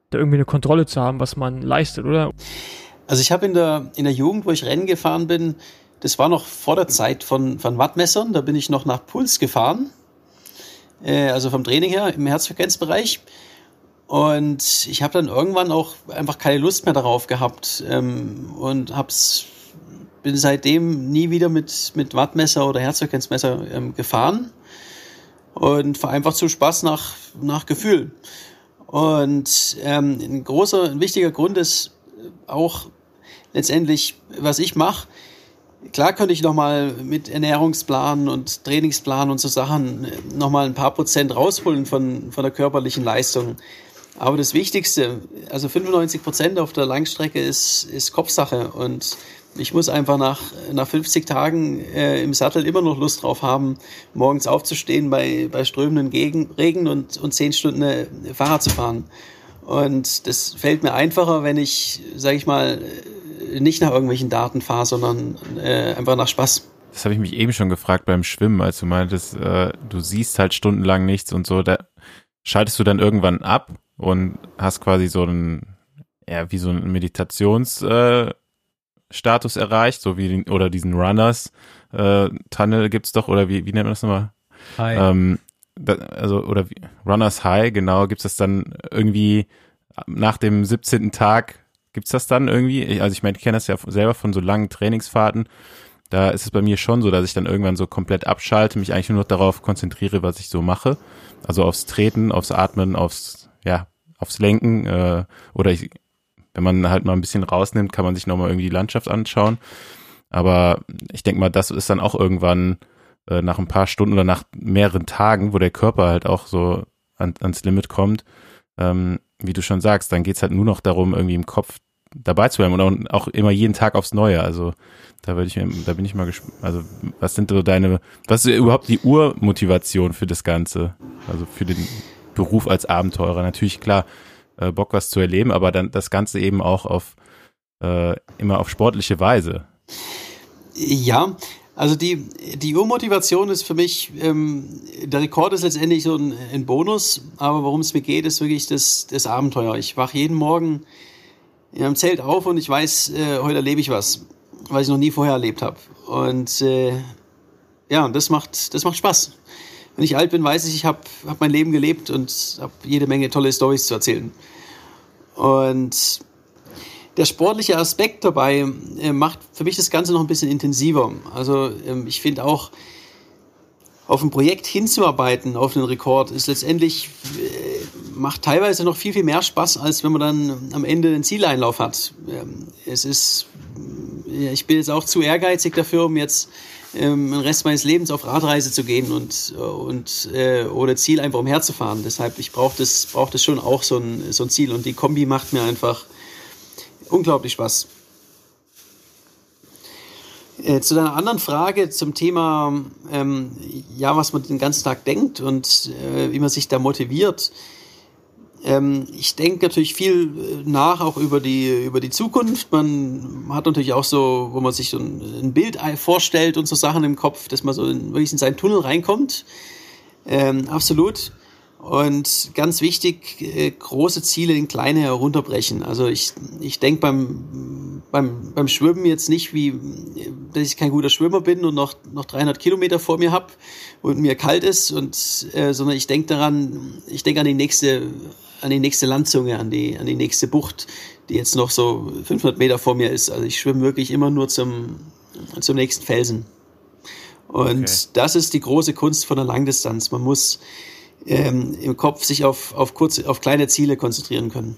da irgendwie eine Kontrolle zu haben, was man leistet, oder? Also ich habe in der, in der Jugend, wo ich Rennen gefahren bin, das war noch vor der Zeit von, von Wattmessern, da bin ich noch nach Puls gefahren, äh, also vom Training her im Herzfrequenzbereich. Und ich habe dann irgendwann auch einfach keine Lust mehr darauf gehabt ähm, und hab's, bin seitdem nie wieder mit, mit Wattmesser oder Herzfrequenzmesser ähm, gefahren und fahre einfach zu Spaß nach, nach Gefühl. Und ähm, ein großer, ein wichtiger Grund ist auch letztendlich, was ich mache. Klar könnte ich nochmal mit Ernährungsplan und Trainingsplan und so Sachen nochmal ein paar Prozent rausholen von, von der körperlichen Leistung. Aber das Wichtigste, also 95 Prozent auf der Langstrecke ist, ist Kopfsache. Und ich muss einfach nach, nach 50 Tagen äh, im Sattel immer noch Lust drauf haben, morgens aufzustehen bei, bei strömenden Gegen, Regen und, und 10 Stunden äh, Fahrrad zu fahren. Und das fällt mir einfacher, wenn ich, sage ich mal, nicht nach irgendwelchen Daten fahre, sondern äh, einfach nach Spaß. Das habe ich mich eben schon gefragt beim Schwimmen, als du meintest, äh, du siehst halt stundenlang nichts und so. Da schaltest du dann irgendwann ab und hast quasi so einen, ja, wie so einen Meditationsstatus äh, Status erreicht, so wie den, oder diesen Runners äh, Tunnel gibt's doch, oder wie, wie nennt man das nochmal? Hi. Ähm, da, also, oder wie, Runners High, genau, gibt's das dann irgendwie nach dem 17. Tag, gibt's das dann irgendwie? Also ich meine, ich kenne das ja selber von so langen Trainingsfahrten. Da ist es bei mir schon so, dass ich dann irgendwann so komplett abschalte, mich eigentlich nur noch darauf konzentriere, was ich so mache. Also aufs Treten, aufs Atmen, aufs, ja, aufs Lenken, äh, oder ich, wenn man halt mal ein bisschen rausnimmt, kann man sich nochmal irgendwie die Landschaft anschauen. Aber ich denke mal, das ist dann auch irgendwann äh, nach ein paar Stunden oder nach mehreren Tagen, wo der Körper halt auch so an, ans Limit kommt, ähm, wie du schon sagst, dann geht's halt nur noch darum, irgendwie im Kopf dabei zu bleiben und auch, auch immer jeden Tag aufs Neue. Also da würde ich mir, da bin ich mal gespannt. Also was sind so deine, was ist überhaupt die Urmotivation für das Ganze? Also für den Beruf als Abenteurer. Natürlich klar, äh, Bock was zu erleben, aber dann das Ganze eben auch auf äh, immer auf sportliche Weise. Ja, also die, die Urmotivation ist für mich, ähm, der Rekord ist letztendlich so ein, ein Bonus, aber worum es mir geht, ist wirklich das, das Abenteuer. Ich wache jeden Morgen in einem Zelt auf und ich weiß, äh, heute erlebe ich was, was ich noch nie vorher erlebt habe. Und äh, ja, das macht, das macht Spaß. Wenn ich alt bin, weiß ich, ich habe hab mein Leben gelebt und habe jede Menge tolle Stories zu erzählen. Und der sportliche Aspekt dabei äh, macht für mich das Ganze noch ein bisschen intensiver. Also ähm, ich finde auch, auf ein Projekt hinzuarbeiten, auf einen Rekord, ist letztendlich, äh, macht teilweise noch viel, viel mehr Spaß, als wenn man dann am Ende den Zieleinlauf hat. Ähm, es ist, ja, ich bin jetzt auch zu ehrgeizig dafür, um jetzt ähm, den Rest meines Lebens auf Radreise zu gehen und, und äh, ohne Ziel einfach umherzufahren. Deshalb, ich brauche das, brauch das schon auch so ein, so ein Ziel und die Kombi macht mir einfach unglaublich Spaß. Äh, zu deiner anderen Frage zum Thema, ähm, ja, was man den ganzen Tag denkt und äh, wie man sich da motiviert. Ähm, ich denke natürlich viel äh, nach auch über die, über die Zukunft. Man hat natürlich auch so, wo man sich so ein, Bild vorstellt und so Sachen im Kopf, dass man so in, wirklich in seinen Tunnel reinkommt. Ähm, absolut. Und ganz wichtig, äh, große Ziele in kleine herunterbrechen. Also ich, ich denke beim, beim, beim Schwimmen jetzt nicht, wie, dass ich kein guter Schwimmer bin und noch, noch 300 Kilometer vor mir habe und mir kalt ist, und, äh, sondern ich denke daran, ich denke an die nächste, an die nächste Landzunge, an die, an die nächste Bucht, die jetzt noch so 500 Meter vor mir ist. Also ich schwimme wirklich immer nur zum, zum nächsten Felsen. Und okay. das ist die große Kunst von der Langdistanz. Man muss ähm, im Kopf sich auf, auf, kurze, auf kleine Ziele konzentrieren können.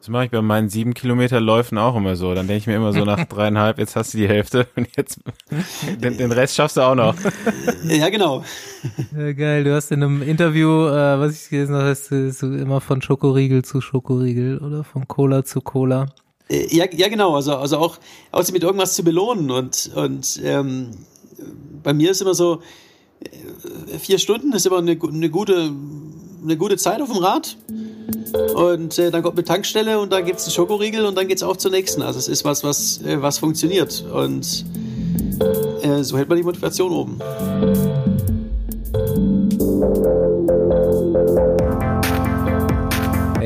Das mache ich bei meinen sieben Kilometer Läufen auch immer so. Dann denke ich mir immer so nach dreieinhalb, jetzt hast du die Hälfte und jetzt den, den Rest schaffst du auch noch. Ja, genau. Ja, geil, du hast in einem Interview, äh, was ich gelesen habe, hast du so immer von Schokoriegel zu Schokoriegel oder von Cola zu Cola. Äh, Ja, ja, genau. Also, also auch, auch sie mit irgendwas zu belohnen. Und, und ähm, bei mir ist immer so, äh, vier Stunden ist immer eine, eine, gute, eine gute Zeit auf dem Rad. Und äh, dann kommt eine Tankstelle und dann gibt's einen Schokoriegel und dann geht's auch zur nächsten. Also es ist was, was, äh, was funktioniert. Und äh, so hält man die Motivation oben.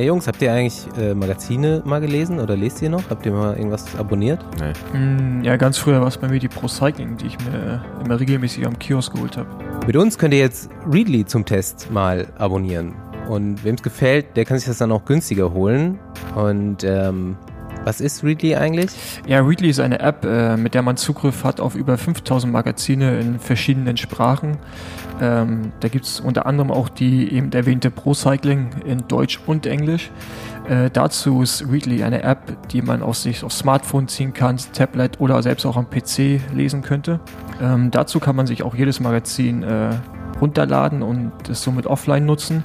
Hey Jungs, habt ihr eigentlich äh, Magazine mal gelesen oder lest ihr noch? Habt ihr mal irgendwas abonniert? Nee. Mm, Ja, ganz früher war es bei mir die Pro Cycling, die ich mir immer regelmäßig am Kiosk geholt habe. Mit uns könnt ihr jetzt Readly zum Test mal abonnieren. Und wem es gefällt, der kann sich das dann auch günstiger holen. Und ähm, was ist Readly eigentlich? Ja, Readly ist eine App, äh, mit der man Zugriff hat auf über 5000 Magazine in verschiedenen Sprachen. Ähm, da gibt's unter anderem auch die eben erwähnte Pro Cycling in Deutsch und Englisch. Äh, dazu ist Readly eine App, die man auf sich aufs Smartphone ziehen kann, Tablet oder selbst auch am PC lesen könnte. Ähm, dazu kann man sich auch jedes Magazin äh, runterladen und es somit offline nutzen.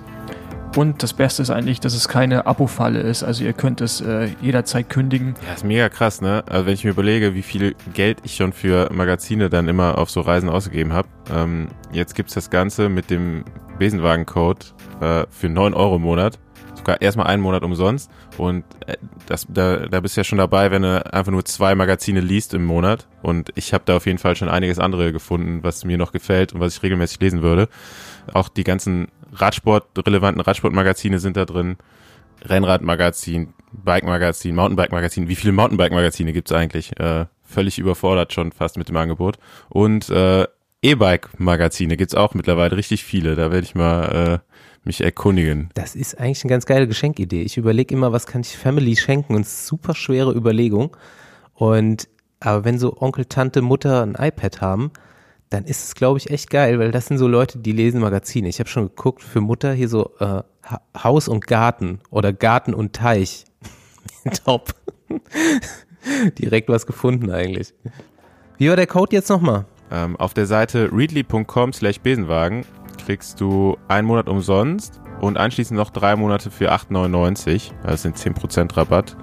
Und das Beste ist eigentlich, dass es keine Abo-Falle ist. Also ihr könnt es äh, jederzeit kündigen. Ja, ist mega krass, ne? Also wenn ich mir überlege, wie viel Geld ich schon für Magazine dann immer auf so Reisen ausgegeben habe. Ähm, jetzt gibt's das Ganze mit dem Besenwagen-Code äh, für 9 Euro im Monat. Sogar erstmal einen Monat umsonst. Und äh, das, da, da bist du ja schon dabei, wenn du einfach nur zwei Magazine liest im Monat. Und ich habe da auf jeden Fall schon einiges andere gefunden, was mir noch gefällt und was ich regelmäßig lesen würde. Auch die ganzen Radsport, relevanten Radsportmagazine sind da drin. Rennradmagazin, Bike-Magazin, Mountainbike-Magazin. Wie viele Mountainbike-Magazine gibt's eigentlich? Äh, völlig überfordert schon fast mit dem Angebot. Und äh, E-Bike-Magazine gibt's auch mittlerweile richtig viele. Da werde ich mal äh, mich erkundigen. Das ist eigentlich eine ganz geile Geschenkidee. Ich überlege immer, was kann ich Family schenken und super schwere Überlegung. Und aber wenn so Onkel, Tante, Mutter ein iPad haben, dann ist es, glaube ich, echt geil, weil das sind so Leute, die lesen Magazine. Ich habe schon geguckt für Mutter hier so äh, Ha- Haus und Garten oder Garten und Teich. Top. Direkt was gefunden eigentlich. Wie war der Code jetzt nochmal? Ähm, auf der Seite readly.com slash Besenwagen kriegst du einen Monat umsonst und anschließend noch drei Monate für 8,99. Das sind 10% Rabatt.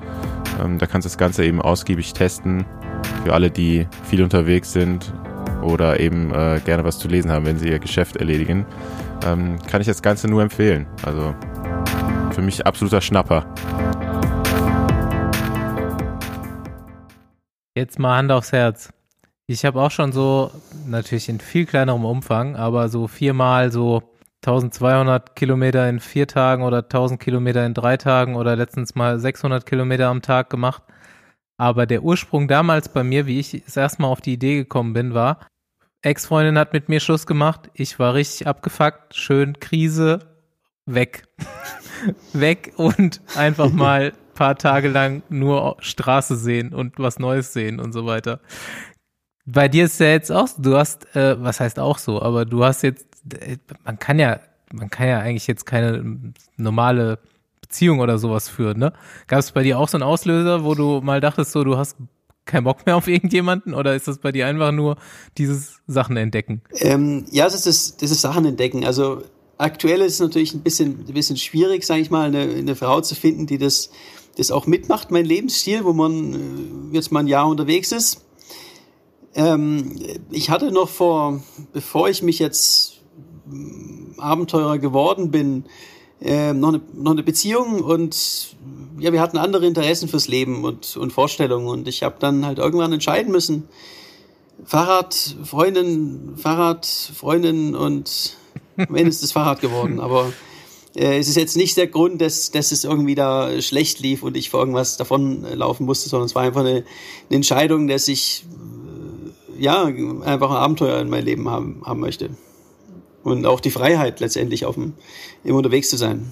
Ähm, da kannst du das Ganze eben ausgiebig testen. Für alle, die viel unterwegs sind oder eben äh, gerne was zu lesen haben, wenn sie ihr Geschäft erledigen, ähm, kann ich das Ganze nur empfehlen. Also für mich absoluter Schnapper. Jetzt mal Hand aufs Herz. Ich habe auch schon so, natürlich in viel kleinerem Umfang, aber so viermal so 1200 Kilometer in vier Tagen oder 1000 Kilometer in drei Tagen oder letztens mal 600 Kilometer am Tag gemacht. Aber der Ursprung damals bei mir, wie ich das erste Mal auf die Idee gekommen bin, war, Ex-Freundin hat mit mir Schluss gemacht, ich war richtig abgefuckt, schön Krise, weg. weg und einfach mal paar Tage lang nur Straße sehen und was Neues sehen und so weiter. Bei dir ist ja jetzt auch, so, du hast, äh, was heißt auch so, aber du hast jetzt, äh, man kann ja, man kann ja eigentlich jetzt keine normale Beziehung oder sowas führen, ne? Gab es bei dir auch so einen Auslöser, wo du mal dachtest, so, du hast keinen Bock mehr auf irgendjemanden oder ist das bei dir einfach nur dieses Sachen entdecken? Ähm, ja, das ist, das ist Sachen entdecken. Also aktuell ist es natürlich ein bisschen, ein bisschen schwierig, sage ich mal, eine, eine Frau zu finden, die das, das auch mitmacht, mein Lebensstil, wo man äh, jetzt mal ein Jahr unterwegs ist. Ähm, ich hatte noch vor, bevor ich mich jetzt Abenteurer geworden bin, äh, noch, eine, noch eine Beziehung und ja, wir hatten andere Interessen fürs Leben und, und Vorstellungen und ich habe dann halt irgendwann entscheiden müssen, Fahrrad, Freundin, Fahrrad, Freundin und am Ende ist das Fahrrad geworden. Aber äh, es ist jetzt nicht der Grund, dass, dass es irgendwie da schlecht lief und ich vor irgendwas davon äh, laufen musste, sondern es war einfach eine, eine Entscheidung, dass ich äh, ja einfach ein Abenteuer in meinem Leben haben, haben möchte. Und auch die Freiheit letztendlich auf dem, immer unterwegs zu sein.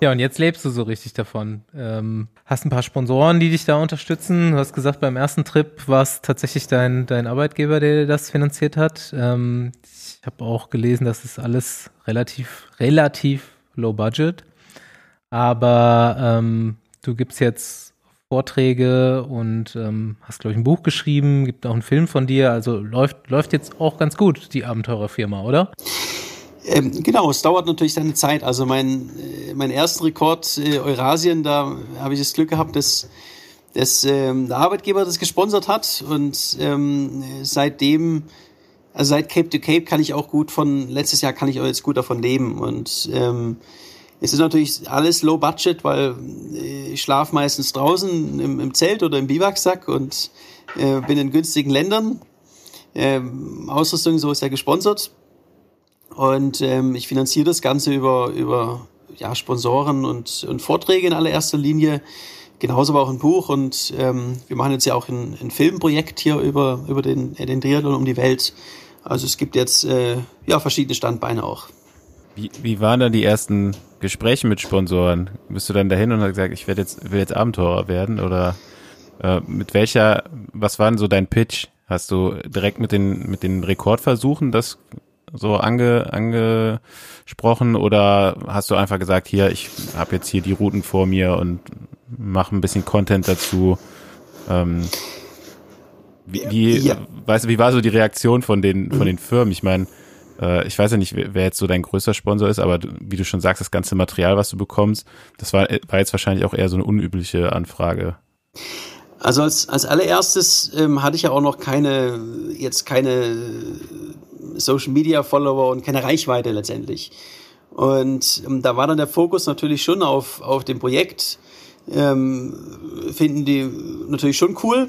Ja, und jetzt lebst du so richtig davon. Ähm, hast ein paar Sponsoren, die dich da unterstützen. Du hast gesagt, beim ersten Trip war es tatsächlich dein, dein Arbeitgeber, der das finanziert hat. Ähm, ich habe auch gelesen, das ist alles relativ, relativ low budget. Aber ähm, du gibst jetzt Vorträge und ähm, hast, glaube ich, ein Buch geschrieben, gibt auch einen Film von dir. Also läuft, läuft jetzt auch ganz gut, die Abenteurerfirma, oder? Ähm, genau, es dauert natürlich seine Zeit. Also mein, äh, mein erster Rekord äh, Eurasien, da habe ich das Glück gehabt, dass, dass ähm, der Arbeitgeber das gesponsert hat und ähm, seitdem, also seit Cape to Cape kann ich auch gut von, letztes Jahr kann ich auch jetzt gut davon leben und ähm, es ist natürlich alles low budget, weil äh, ich schlafe meistens draußen im, im Zelt oder im Biwaksack und äh, bin in günstigen Ländern. Ähm, Ausrüstung so ist ja gesponsert und ähm, ich finanziere das Ganze über, über ja, Sponsoren und, und Vorträge in allererster Linie. Genauso aber auch ein Buch. Und ähm, wir machen jetzt ja auch ein, ein Filmprojekt hier über, über den, äh, den Triathlon um die Welt. Also es gibt jetzt äh, ja, verschiedene Standbeine auch. Wie, wie waren dann die ersten Gespräche mit Sponsoren? Bist du dann dahin und hast gesagt, ich werde jetzt, will jetzt Abenteurer werden? Oder äh, mit welcher, was war denn so dein Pitch? Hast du direkt mit den, mit den Rekordversuchen das so ange, angesprochen oder hast du einfach gesagt, hier, ich habe jetzt hier die Routen vor mir und mache ein bisschen Content dazu? Ähm, wie, wie, Ja. weißt du, wie war so die Reaktion von den, von den Firmen? Ich meine, äh, ich weiß ja nicht, wer jetzt so dein größter Sponsor ist, aber wie du schon sagst, das ganze Material, was du bekommst, das war, war jetzt wahrscheinlich auch eher so eine unübliche Anfrage. Also als, als allererstes ähm, hatte ich ja auch noch keine, jetzt keine Social Media Follower und keine Reichweite letztendlich. Und ähm, da war dann der Fokus natürlich schon auf, auf dem Projekt. Ähm, finden die natürlich schon cool,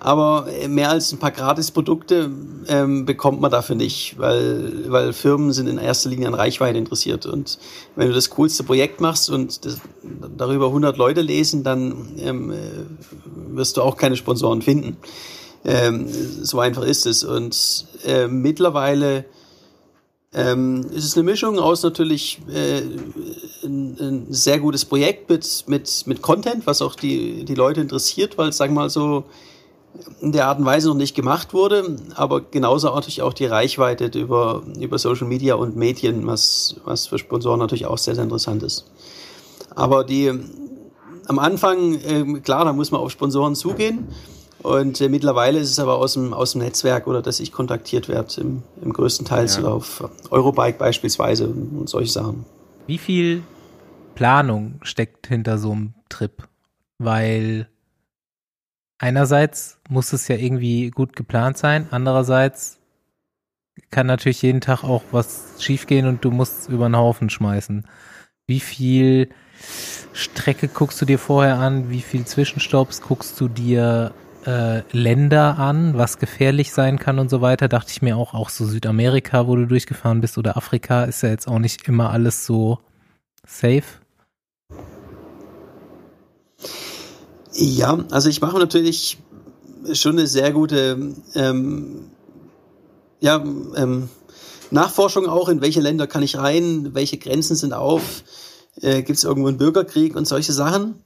aber mehr als ein paar Gratisprodukte ähm, bekommt man dafür nicht, weil, weil Firmen sind in erster Linie an Reichweite interessiert. Und wenn du das coolste Projekt machst und das, darüber 100 Leute lesen, dann ähm, äh, wirst du auch keine Sponsoren finden. Ähm, so einfach ist es. Und äh, mittlerweile ähm, ist es eine Mischung aus natürlich äh, ein, ein sehr gutes Projekt mit, mit, mit Content, was auch die, die Leute interessiert, weil es, sagen wir mal so, in der Art und Weise noch nicht gemacht wurde, aber genauso natürlich auch die Reichweite über, über Social Media und Medien, was, was für Sponsoren natürlich auch sehr, sehr interessant ist. Aber die am Anfang, ähm, klar, da muss man auf Sponsoren zugehen. Und äh, mittlerweile ist es aber aus dem, aus dem Netzwerk oder dass ich kontaktiert werde, im, im größten Teil Ja. auf Eurobike beispielsweise und, und solche Sachen. Wie viel Planung steckt hinter so einem Trip? Weil einerseits muss es ja irgendwie gut geplant sein, andererseits kann natürlich jeden Tag auch was schiefgehen und du musst über den Haufen schmeißen. Wie viel Strecke guckst du dir vorher an? Wie viel Zwischenstopps guckst du dir äh, Länder an, was gefährlich sein kann und so weiter? Dachte ich mir auch, auch so Südamerika, wo du durchgefahren bist oder Afrika, ist ja jetzt auch nicht immer alles so safe. Ja, also ich mache natürlich schon eine sehr gute ähm, ja, ähm, Nachforschung auch, in welche Länder kann ich rein, welche Grenzen sind auf, äh, gibt es irgendwo einen Bürgerkrieg und solche Sachen.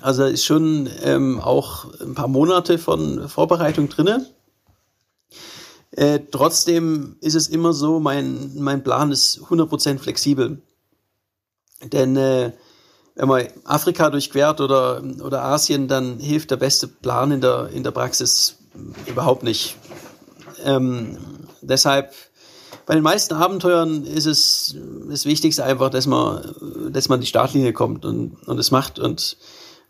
Also ist schon ähm, auch ein paar Monate von Vorbereitung drinne. Äh, trotzdem ist es immer so, mein, mein Plan ist 100% flexibel. Denn äh, wenn man Afrika durchquert oder, oder Asien, dann hilft der beste Plan in der, in der Praxis überhaupt nicht. Ähm, deshalb, bei den meisten Abenteuern ist es das Wichtigste einfach, dass man, dass man die Startlinie kommt und, und es macht und,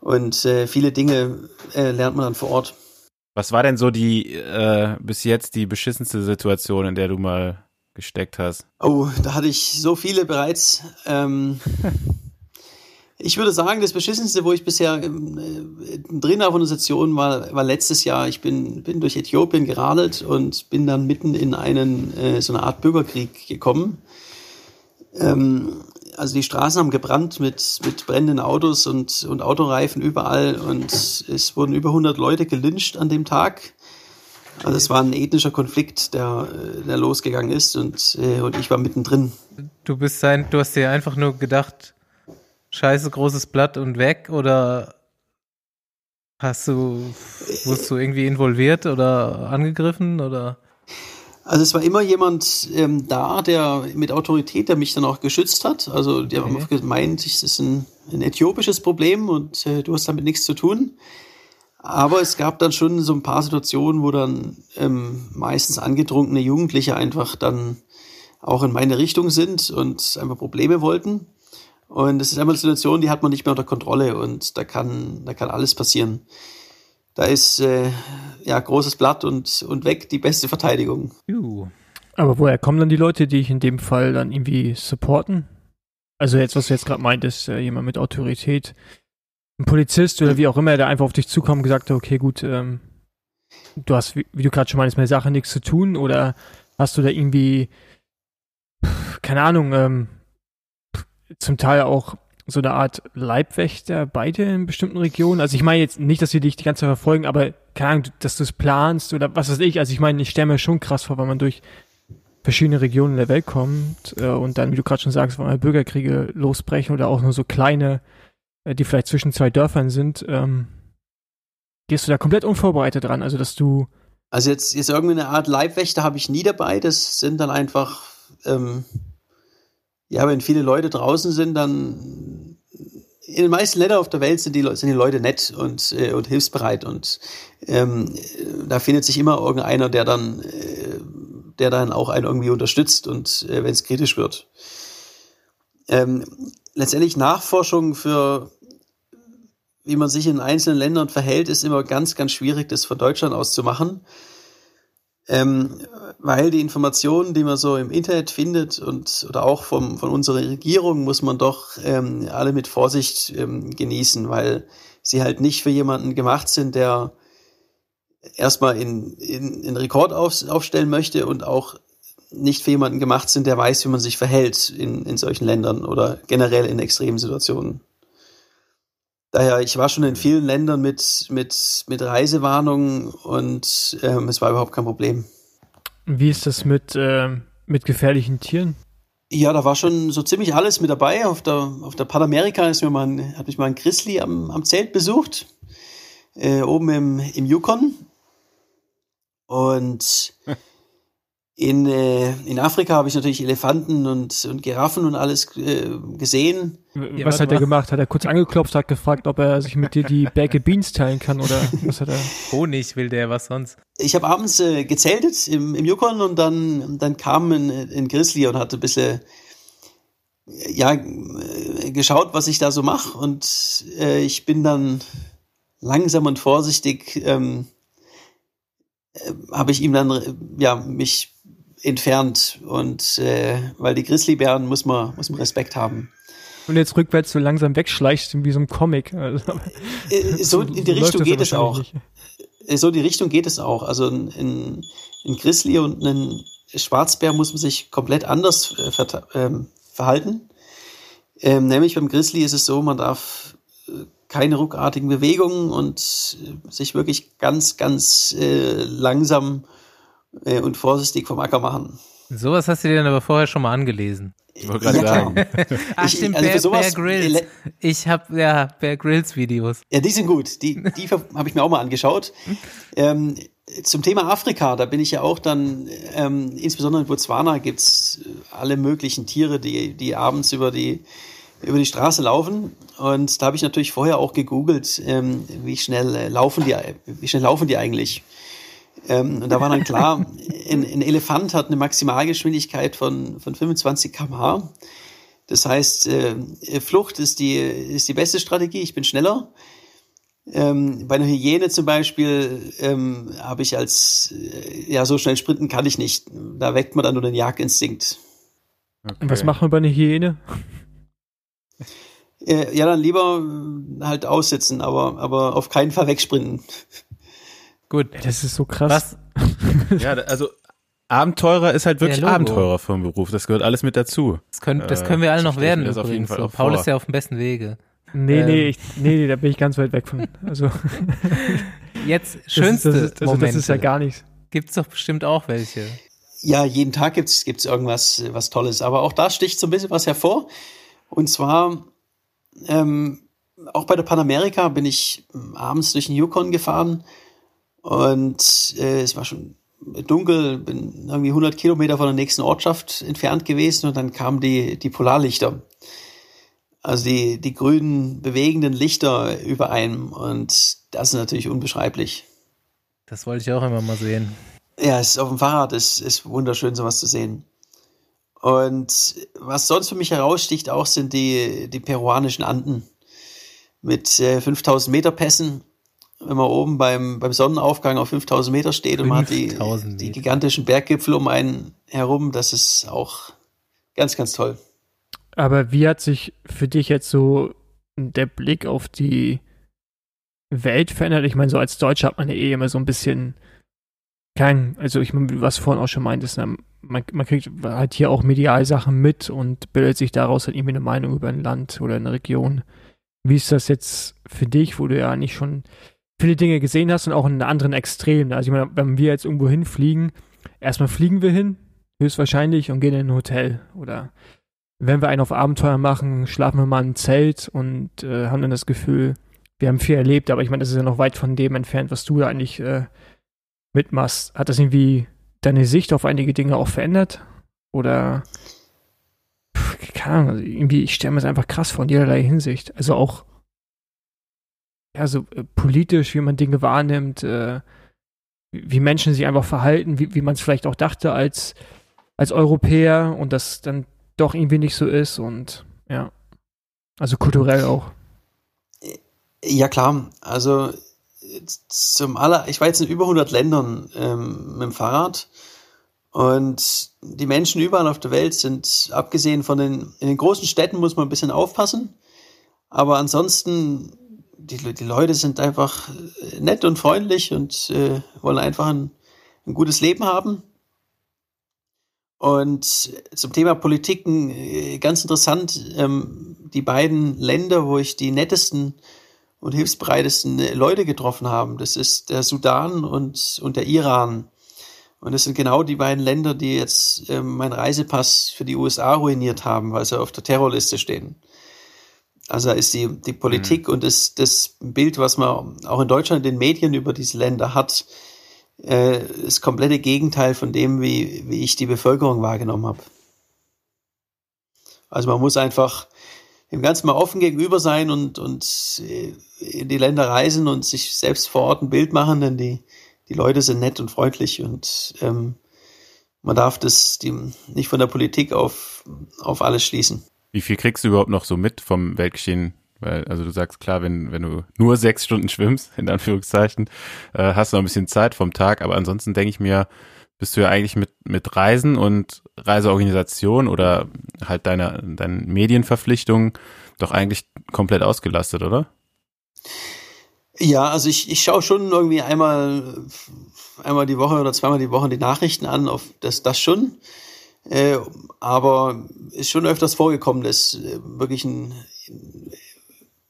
und äh, viele Dinge äh, lernt man dann vor Ort. Was war denn so die äh, bis jetzt die beschissenste Situation, in der du mal gesteckt hast? Oh, da hatte ich so viele bereits. Ähm, ich würde sagen, das Beschissenste, wo ich bisher äh, drin auf einer Station war, war letztes Jahr. Ich bin, bin durch Äthiopien geradelt und bin dann mitten in einen, äh, so eine Art Bürgerkrieg gekommen. Ähm, also die Straßen haben gebrannt mit, mit brennenden Autos und, und Autoreifen überall und es wurden über 100 Leute gelyncht an dem Tag. Also es war ein ethnischer Konflikt, der, der losgegangen ist und, äh, und ich war mittendrin. Du bist ein, du hast dir einfach nur gedacht, scheiße, großes Blatt und weg oder hast du, wurdest du irgendwie involviert oder angegriffen oder? Also es war immer jemand ähm, da, der mit Autorität, der mich dann auch geschützt hat. Also die haben Okay. gemeint, es ist ein, ein äthiopisches Problem und äh, du hast damit nichts zu tun. Aber es gab dann schon so ein paar Situationen, wo dann ähm, meistens angetrunkene Jugendliche einfach dann auch in meine Richtung sind und einfach Probleme wollten. Und das ist einfach eine Situation, die hat man nicht mehr unter Kontrolle und da kann, da kann alles passieren. Da ist äh, ja großes Blatt und, und weg die beste Verteidigung. Uh. Aber woher kommen dann die Leute, die ich in dem Fall dann irgendwie supporten? Also jetzt, was du jetzt gerade meintest, äh, jemand mit Autorität, ein Polizist oder wie auch immer, der einfach auf dich zukommt und gesagt hat, okay, gut, ähm, du hast, wie, wie du gerade schon meinst, mit der Sache nichts zu tun oder hast du da irgendwie, pf, keine Ahnung, ähm, pf, zum Teil auch so eine Art Leibwächter bei dir in bestimmten Regionen? Also ich meine jetzt nicht, dass sie dich die ganze Zeit verfolgen, aber keine Ahnung, dass du es planst oder was weiß ich. Also ich meine, ich stelle mir schon krass vor, wenn man durch verschiedene Regionen der Welt kommt äh, und dann, wie du gerade schon sagst, wenn mal Bürgerkriege losbrechen oder auch nur so kleine, äh, die vielleicht zwischen zwei Dörfern sind, ähm, gehst du da komplett unvorbereitet dran. Also dass du Also jetzt, jetzt irgendwie eine Art Leibwächter habe ich nie dabei. Das sind dann einfach, ähm, ja, wenn viele Leute draußen sind, dann in den meisten Ländern auf der Welt sind die, sind die Leute nett und, äh, und hilfsbereit und ähm, äh, da findet sich immer irgendeiner, der dann, äh, der dann auch einen irgendwie unterstützt und äh, wenn es kritisch wird. Ähm, letztendlich Nachforschung für wie man sich in einzelnen Ländern verhält, ist immer ganz, ganz schwierig, das von Deutschland aus zu machen. Ähm, weil die Informationen, die man so im Internet findet und oder auch vom, von unserer Regierung, muss man doch ähm, alle mit Vorsicht ähm, genießen, weil sie halt nicht für jemanden gemacht sind, der erstmal in, in, in Rekord auf, aufstellen möchte und auch nicht für jemanden gemacht sind, der weiß, wie man sich verhält in, in solchen Ländern oder generell in extremen Situationen. Daher, ich war schon in vielen Ländern mit, mit, mit Reisewarnungen und ähm, es war überhaupt kein Problem. Wie ist das mit, ähm, mit gefährlichen Tieren? Ja, da war schon so ziemlich alles mit dabei. Auf der, auf der Panamerika ist mir mal ein, hat mich mal ein Grizzly am, am Zelt besucht, äh, oben im, im Yukon. Und in, äh, in Afrika habe ich natürlich Elefanten und, und Giraffen und alles äh, gesehen. Ja, was hat er mal. gemacht? Hat er kurz angeklopft, hat gefragt, ob er sich mit dir die Bag of Beans teilen kann oder was hat er? Honig will der, was sonst? Ich habe abends äh, gezeltet im, im Yukon und dann, dann kam ein, ein Grizzly und hatte ein bisschen äh, ja, äh, geschaut, was ich da so mache. Und äh, ich bin dann langsam und vorsichtig, ähm, äh, habe ich ihm dann äh, ja, mich entfernt. Und äh, weil die Grizzlybären muss man, muss man Respekt haben. Und jetzt rückwärts so langsam wegschleichst, wie so ein Comic. Also, Äh, so in die Richtung geht es auch. nicht. So die Richtung geht es auch. Also ein, ein, Grizzly und ein Schwarzbär muss man sich komplett anders äh, ähm, verhalten. Ähm, nämlich beim Grizzly ist es so, man darf äh, keine ruckartigen Bewegungen und äh, sich wirklich ganz, ganz äh, langsam äh, und vorsichtig vom Acker machen. Sowas hast du dir dann aber vorher schon mal angelesen. Ich wollte gerade Ja, sagen. Ach Ich- stimmt, also Bear, sowas- Bear Grylls. Ich habe ja Bear Grylls Videos. Ja, die sind gut. Die, die habe ich mir auch mal angeschaut. Ähm, zum Thema Afrika, da bin ich ja auch dann, ähm, insbesondere in Botswana gibt's äh, alle möglichen Tiere, die, die abends über die, über die Straße laufen. Und da habe ich natürlich vorher auch gegoogelt, ähm, wie schnell äh, laufen die, wie schnell laufen die eigentlich. Ähm, und da war dann klar, ein, ein Elefant hat eine Maximalgeschwindigkeit von, von 25 km/h. Das heißt, äh, Flucht ist die, ist die beste Strategie. Ich bin schneller. Ähm, bei einer Hyäne zum Beispiel ähm, habe ich als, äh, ja, so schnell sprinten kann ich nicht. Da weckt man dann nur den Jagdinstinkt. Und was machen wir bei einer Hyäne? Äh, ja, dann lieber halt aussitzen, aber, aber auf keinen Fall wegsprinten. Gut. Das ist so krass. Was? Ja, also Abenteurer ist halt wirklich Ja. Abenteurer vom Beruf. Das gehört alles mit dazu. Das können, das Äh, können wir alle ich noch werden das auf jeden übrigens. Fall So, Paul vor. ist ja auf dem besten Wege. Nee, Ähm. nee, ich, nee, nee, da bin ich ganz weit weg von. Also, Jetzt das schönste ist, das ist, also, Momente. das ist ja gar nichts. Gibt's doch bestimmt auch welche. Ja, jeden Tag gibt's gibt's irgendwas äh, was Tolles. Aber auch da sticht so ein bisschen was hervor. Und zwar, ähm, auch bei der Panamerika bin ich ähm, abends durch den Yukon gefahren und äh, es war schon dunkel, bin irgendwie 100 Kilometer von der nächsten Ortschaft entfernt gewesen und dann kamen die, die Polarlichter. Also die, die grünen, bewegenden Lichter über einem und das ist natürlich unbeschreiblich. Das wollte ich auch immer mal sehen. Ja, es ist auf dem Fahrrad ist, ist wunderschön, sowas zu sehen. Und was sonst für mich heraussticht auch sind die, die peruanischen Anden mit äh, 5000 Meter Pässen. Wenn man oben beim, beim Sonnenaufgang auf 5000 Meter steht und man hat die, 5000 die gigantischen Berggipfel um einen herum, das ist auch ganz, ganz toll. Aber wie hat sich für dich jetzt so der Blick auf die Welt verändert? Ich meine, so als Deutscher hat man ja eh immer so ein bisschen kein, also ich meine, was du vorhin auch schon meintest, ne? man, man kriegt halt hier auch medial Sachen mit und bildet sich daraus halt irgendwie eine Meinung über ein Land oder eine Region. Wie ist das jetzt für dich, wo du ja nicht schon viele Dinge gesehen hast und auch in anderen Extremen? Also ich meine, wenn wir jetzt irgendwo hinfliegen, erstmal fliegen wir hin, höchstwahrscheinlich, und gehen in ein Hotel. Oder wenn wir einen auf Abenteuer machen, schlafen wir mal im Zelt und äh, haben dann das Gefühl, wir haben viel erlebt, aber ich meine, das ist ja noch weit von dem entfernt, was du da eigentlich äh, mitmachst. Hat das irgendwie deine Sicht auf einige Dinge auch verändert? Oder keine Ahnung, also irgendwie, ich stelle mir das einfach krass vor in jederlei Hinsicht. Also auch ja, so äh, politisch, wie man Dinge wahrnimmt, äh, wie wie Menschen sich einfach verhalten, wie, wie man es vielleicht auch dachte als, als Europäer und das dann doch irgendwie nicht so ist und ja. Also kulturell auch. Ja klar, also zum aller, ich war jetzt in über 100 Ländern ähm, mit dem Fahrrad und die Menschen überall auf der Welt sind, abgesehen von den, in den großen Städten muss man ein bisschen aufpassen, aber ansonsten, die, die Leute sind einfach äh, nett und freundlich und äh, wollen einfach ein, ein gutes Leben haben. Und zum Thema Politiken, äh, ganz interessant, ähm, die beiden Länder, wo ich die nettesten und hilfsbereitesten äh, Leute getroffen habe, das ist der Sudan und, und der Iran. Und das sind genau die beiden Länder, die jetzt ähm, meinen Reisepass für die USA ruiniert haben, weil sie auf der Terrorliste stehen. Also da ist die, die Politik und das, das Bild, was man auch in Deutschland in den Medien über diese Länder hat, äh, das komplette Gegenteil von dem, wie, wie ich die Bevölkerung wahrgenommen habe. Also man muss einfach dem Ganzen mal offen gegenüber sein und, und äh, in die Länder reisen und sich selbst vor Ort ein Bild machen, denn die, die Leute sind nett und freundlich und ähm, man darf das die, nicht von der Politik auf, auf alles schließen. Wie viel kriegst du überhaupt noch so mit vom Weltgeschehen? Weil, also du sagst klar, wenn, wenn du nur sechs Stunden schwimmst, in Anführungszeichen, äh, hast du noch ein bisschen Zeit vom Tag, aber ansonsten denke ich mir, bist du ja eigentlich mit, mit Reisen und Reiseorganisation oder halt deiner, deinen Medienverpflichtungen doch eigentlich komplett ausgelastet, oder? Ja, also ich, ich schaue schon irgendwie einmal, einmal die Woche oder zweimal die Woche die Nachrichten an, auf das, das schon. Äh, aber ist schon öfters vorgekommen, dass äh, wirklich ein,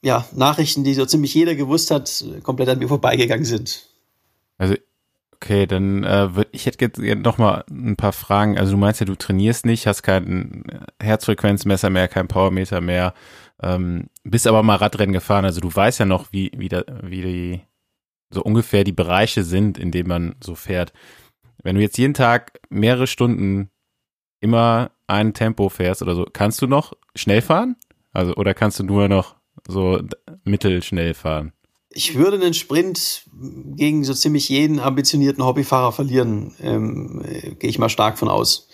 ja, Nachrichten, die so ziemlich jeder gewusst hat, komplett an mir vorbeigegangen sind. Also, okay, dann äh, würd, ich hätte jetzt noch mal ein paar Fragen. Also du meinst ja, du trainierst nicht, hast kein Herzfrequenzmesser mehr, kein Powermeter mehr, ähm, bist aber mal Radrennen gefahren. Also du weißt ja noch, wie, wie, da, wie die so ungefähr die Bereiche sind, in denen man so fährt. Wenn du jetzt jeden Tag mehrere Stunden immer ein Tempo fährst oder so, kannst du noch schnell fahren? Also, oder kannst du nur noch so mittelschnell fahren? Ich würde einen Sprint gegen so ziemlich jeden ambitionierten Hobbyfahrer verlieren, ähm, äh, gehe ich mal stark von aus.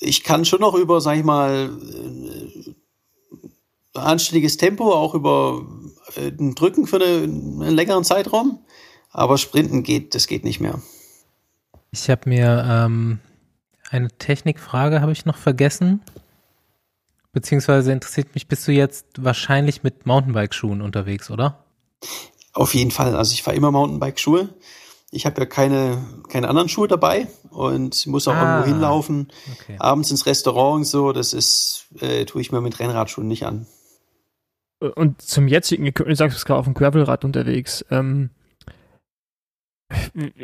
Ich kann schon noch über, sag ich mal, äh, anständiges Tempo, auch über äh, ein Drücken für eine, einen längeren Zeitraum, aber Sprinten geht, das geht nicht mehr. Ich habe mir ähm, eine Technikfrage habe ich noch vergessen. Beziehungsweise interessiert mich, bist du jetzt wahrscheinlich mit Mountainbike-Schuhen unterwegs, oder? Auf jeden Fall. Also ich fahre immer Mountainbike-Schuhe. Ich habe ja keine, keine anderen Schuhe dabei und muss auch Ah. irgendwo hinlaufen. Okay. Abends ins Restaurant und so, das ist, äh, tue ich mir mit Rennradschuhen nicht an. Und zum jetzigen, du sagst, du bist gerade auf dem Gravelrad unterwegs. Ähm,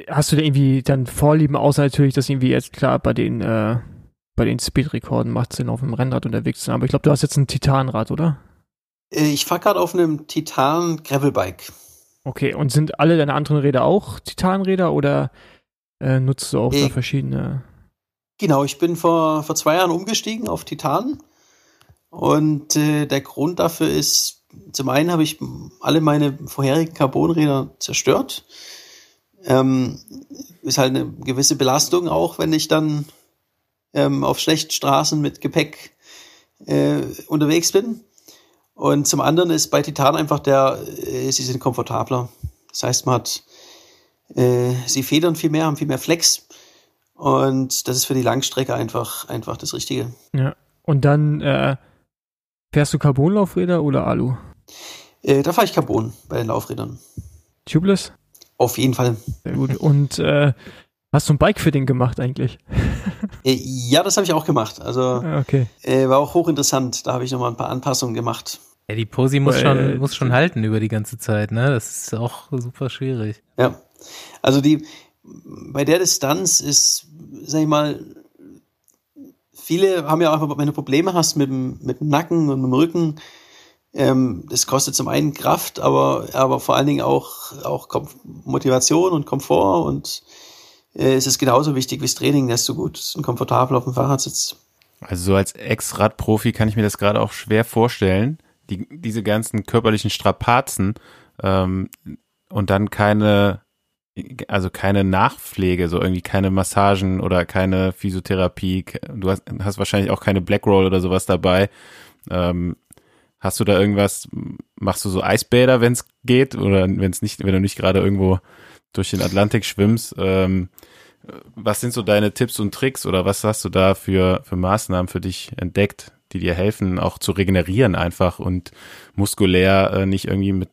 hast du da irgendwie dann Vorlieben, außer natürlich, dass irgendwie jetzt klar bei den, äh, bei den Speedrekorden macht Sinn, auf dem Rennrad unterwegs zu sein. Aber ich glaube, du hast jetzt ein Titanrad, oder? Äh, ich fahre gerade auf einem Titan Gravelbike. Okay, und sind alle deine anderen Räder auch Titanräder oder äh, nutzt du auch Äh, da verschiedene. Genau, ich bin vor, vor zwei Jahren umgestiegen auf Titan. Und äh, der Grund dafür ist, zum einen habe ich alle meine vorherigen Carbonräder zerstört. Ähm, ist halt eine gewisse Belastung auch, wenn ich dann ähm, auf schlechten Straßen mit Gepäck äh, unterwegs bin. Und zum anderen ist bei Titan einfach der, äh, sie sind komfortabler. Das heißt, man hat, äh, sie federn viel mehr, haben viel mehr Flex. Und das ist für die Langstrecke einfach, einfach das Richtige. Ja. Und dann äh, fährst du Carbonlaufräder oder Alu? Äh, da fahre ich Carbon bei den Laufrädern. Tubeless? Auf jeden Fall. Sehr gut. Und äh, hast du ein Bike-Fitting gemacht eigentlich? Äh, ja, das habe ich auch gemacht. Also Ah, Okay. äh, war auch hochinteressant. Da habe ich nochmal ein paar Anpassungen gemacht. Ja, die Posi muss Äh, schon, muss schon halten über die ganze Zeit, ne? Das ist auch super schwierig. Ja. Also die bei der Distanz ist, sag ich mal, viele haben ja auch, wenn du Probleme hast mit dem, mit dem Nacken und mit dem Rücken, ähm, das kostet zum einen Kraft, aber, aber vor allen Dingen auch, auch Kom Motivation und Komfort und äh, es ist genauso wichtig wie das Training, dass du gut und komfortabel auf dem Fahrrad sitzt. Also so als Ex-Radprofi kann ich mir das gerade auch schwer vorstellen, die, diese ganzen körperlichen Strapazen ähm, und dann keine, also keine Nachpflege, so irgendwie keine Massagen oder keine Physiotherapie. Du hast, hast wahrscheinlich auch keine Blackroll oder sowas dabei. Ähm, hast du da irgendwas, machst du so Eisbäder, wenn es geht oder wenn nicht, wenn du nicht gerade irgendwo durch den Atlantik schwimmst? Ähm, was sind so deine Tipps und Tricks oder was hast du da für, für Maßnahmen für dich entdeckt, die dir helfen, auch zu regenerieren einfach und muskulär äh, nicht irgendwie mit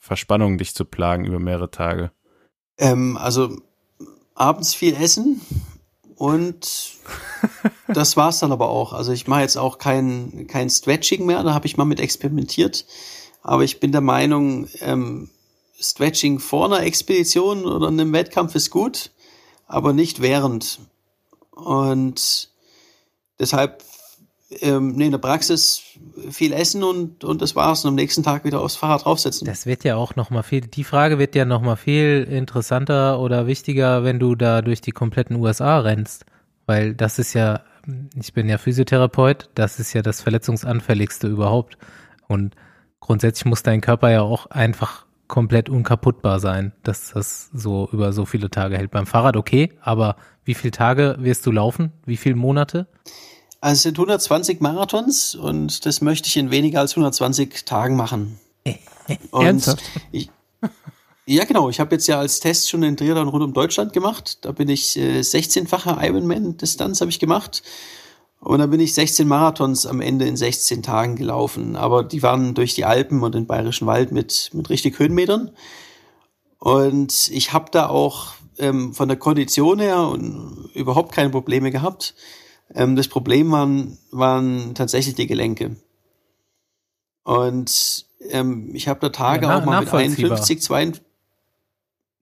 Verspannungen dich zu plagen über mehrere Tage? Ähm, also abends viel essen und das war's dann aber auch. Also ich mache jetzt auch kein, kein Stretching mehr, da habe ich mal mit experimentiert. Aber ich bin der Meinung, ähm, Stretching vor einer Expedition oder einem Wettkampf ist gut, aber nicht während. Und deshalb, ähm, in der Praxis viel essen und, und das war's. Und am nächsten Tag wieder aufs Fahrrad draufsetzen. Das wird ja auch noch mal viel, die Frage wird ja noch mal viel interessanter oder wichtiger, wenn du da durch die kompletten USA rennst. Weil das ist ja, ich bin ja Physiotherapeut, das ist ja das verletzungsanfälligste überhaupt. Und grundsätzlich muss dein Körper ja auch einfach komplett unkaputtbar sein, dass das so über so viele Tage hält. Beim Fahrrad okay, aber wie viele Tage wirst du laufen? Wie viele Monate? Also es sind 120 Marathons und das möchte ich in weniger als 120 Tagen machen. Und Ernsthaft? Ich, ja, genau. Ich habe jetzt ja als Test schon den Triathlon rund um Deutschland gemacht. Da bin ich äh, 16-fache Ironman-Distanz habe ich gemacht. Und dann bin ich 16 Marathons am Ende in 16 Tagen gelaufen. Aber die waren durch die Alpen und den Bayerischen Wald mit, mit richtig Höhenmetern. Und ich habe da auch ähm, von der Kondition her und überhaupt keine Probleme gehabt. Ähm, das Problem waren, waren tatsächlich die Gelenke. Und ähm, ich habe da Tage Ja, na- auch mal mit nachvollziehbar. 51, 52.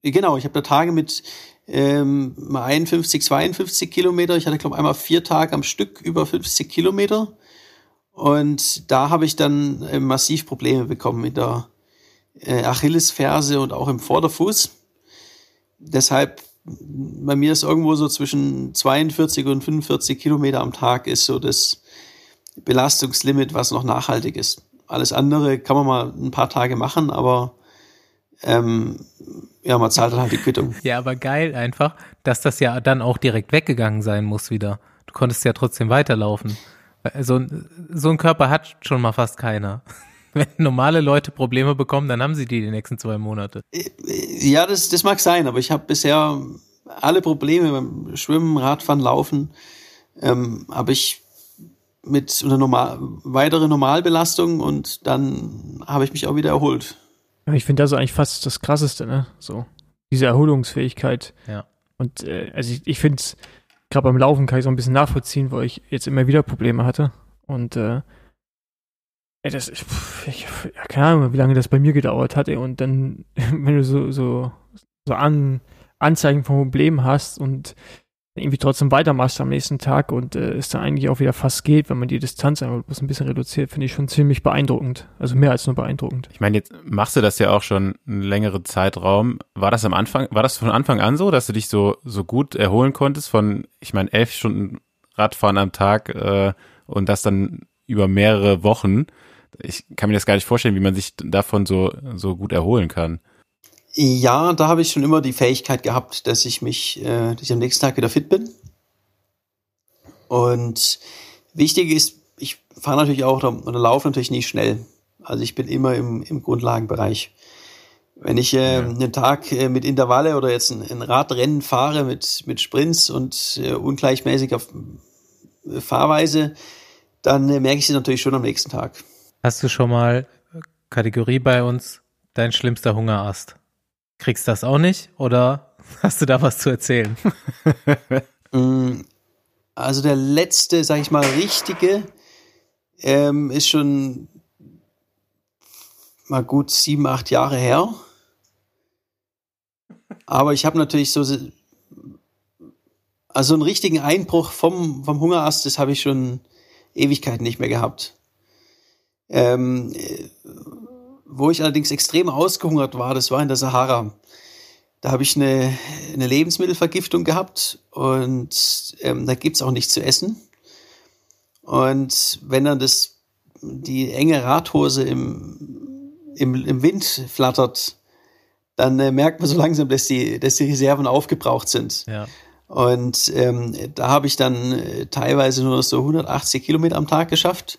Genau, ich habe da Tage mit ähm, mal 51, 52 Kilometer. Ich hatte, glaube einmal vier Tage am Stück über 50 Kilometer. Und da habe ich dann äh, massiv Probleme bekommen mit der äh, Achillesferse und auch im Vorderfuß. Deshalb, bei mir ist irgendwo so zwischen 42 und 45 Kilometer am Tag ist so das Belastungslimit, was noch nachhaltig ist. Alles andere kann man mal ein paar Tage machen, aber ähm, ja, man zahlt dann halt die Quittung. Ja, aber geil einfach, dass das ja dann auch direkt weggegangen sein muss wieder. Du konntest ja trotzdem weiterlaufen. So, ein- so ein Körper hat schon mal fast keiner. Wenn normale Leute Probleme bekommen, dann haben sie die die nächsten zwei Monate. Ja, das, das mag sein, aber ich habe bisher alle Probleme beim Schwimmen, Radfahren, Laufen, ähm, habe ich mit einer normal, weitere Normalbelastung und dann habe ich mich auch wieder erholt. Ja, ich finde das eigentlich fast das Krasseste, ne? So. Diese Erholungsfähigkeit. Ja. Und äh, also ich, ich finde es, gerade beim Laufen kann ich so ein bisschen nachvollziehen, weil ich jetzt immer wieder Probleme hatte. Und äh, ey, das, ich, pff, ich, ja, keine Ahnung, wie lange das bei mir gedauert hat, ey. Und dann, wenn du so, so, so an, Anzeichen von Problemen hast und irgendwie trotzdem weitermachst am nächsten Tag und äh, es dann eigentlich auch wieder fast geht, wenn man die Distanz einfach bloß ein bisschen reduziert, finde ich schon ziemlich beeindruckend. Also mehr als nur beeindruckend. Ich meine, jetzt machst du das ja auch schon einen längeren Zeitraum. War das am Anfang, war das von Anfang an so, dass du dich so, so gut erholen konntest von, ich meine, elf Stunden Radfahren am Tag äh, und das dann über mehrere Wochen? Ich kann mir das gar nicht vorstellen, wie man sich davon so, so gut erholen kann. Ja, da habe ich schon immer die Fähigkeit gehabt, dass ich mich, äh, dass ich am nächsten Tag wieder fit bin. Und wichtig ist, ich fahre natürlich auch oder, laufe natürlich nicht schnell. Also ich bin immer im, im Grundlagenbereich. Wenn ich äh, einen Tag äh, mit Intervalle oder jetzt ein, ein Radrennen fahre mit, mit Sprints und äh, ungleichmäßiger äh, Fahrweise, dann äh, merke ich sie natürlich schon am nächsten Tag. Hast du schon mal Kategorie bei uns, dein schlimmster Hungerast? Kriegst das auch nicht oder hast du da was zu erzählen? Mm, Also der letzte, sag ich mal, richtige ähm, ist schon mal gut sieben, acht Jahre her. Aber ich habe natürlich so, also einen richtigen Einbruch vom, vom Hungerast, das habe ich schon Ewigkeiten nicht mehr gehabt. Ähm, äh, wo ich allerdings extrem ausgehungert war, das war in der Sahara. Da habe ich eine, eine Lebensmittelvergiftung gehabt und ähm, da gibt's auch nichts zu essen. Und wenn dann das, die enge Radhose im, im, im Wind flattert, dann äh, merkt man so langsam, dass die, dass die Reserven aufgebraucht sind. Ja. Und ähm, da habe ich dann äh, teilweise nur so 180 Kilometer am Tag geschafft.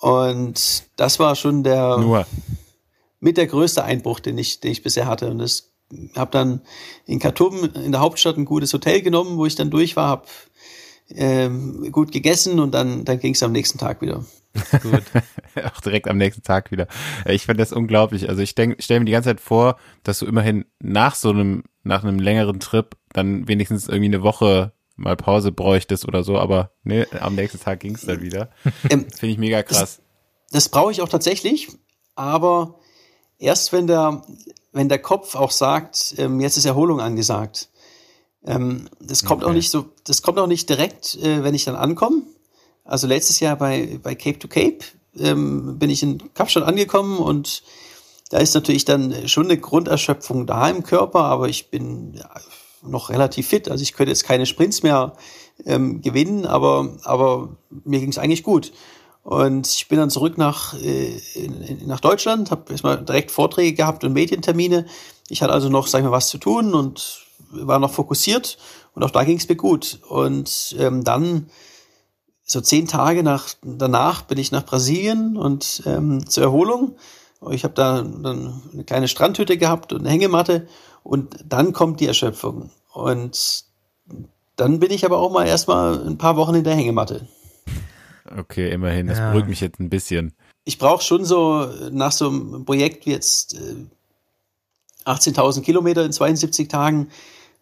Und das war schon der Nur. mit der größte Einbruch, den ich, den ich bisher hatte. Und das habe dann in Khartoum in der Hauptstadt ein gutes Hotel genommen, wo ich dann durch war, habe ähm, gut gegessen und dann, dann ging es am nächsten Tag wieder. Gut. auch direkt am nächsten Tag wieder. Äh, Ich finde das unglaublich. Also ich denk, stelle mir die ganze Zeit vor, dass du immerhin nach so einem, nach einem längeren Trip dann wenigstens irgendwie eine Woche mal Pause bräuchtest oder so, aber ne, am nächsten Tag ging es dann wieder. Ähm, Finde ich mega krass. Das brauche ich auch tatsächlich, aber erst wenn der, wenn der Kopf auch sagt, ähm, jetzt ist Erholung angesagt. Ähm, das kommt auch Okay. nicht so, das kommt auch nicht direkt, äh, wenn ich dann ankomme. Also letztes Jahr bei, bei Cape to Cape ähm, bin ich in Kapstadt angekommen und da ist natürlich dann schon eine Grunderschöpfung da im Körper, aber ich bin noch relativ fit. Also ich könnte jetzt keine Sprints mehr ähm, gewinnen, aber, aber mir ging es eigentlich gut. Und ich bin dann zurück nach, äh, in, nach Deutschland, habe erstmal direkt Vorträge gehabt und Medientermine. Ich hatte also noch, sag ich mal, was zu tun und war noch fokussiert und auch da ging es mir gut. Und ähm, dann so zehn Tage nach, danach bin ich nach Brasilien und ähm, zur Erholung. Ich habe da dann eine kleine Strandhütte gehabt und eine Hängematte und dann kommt die Erschöpfung. Und dann bin ich aber auch mal erstmal ein paar Wochen in der Hängematte. Okay, immerhin. Das Ja. beruhigt mich jetzt ein bisschen. Ich brauche schon so nach so einem Projekt wie jetzt äh, 18.000 Kilometer in 72 Tagen,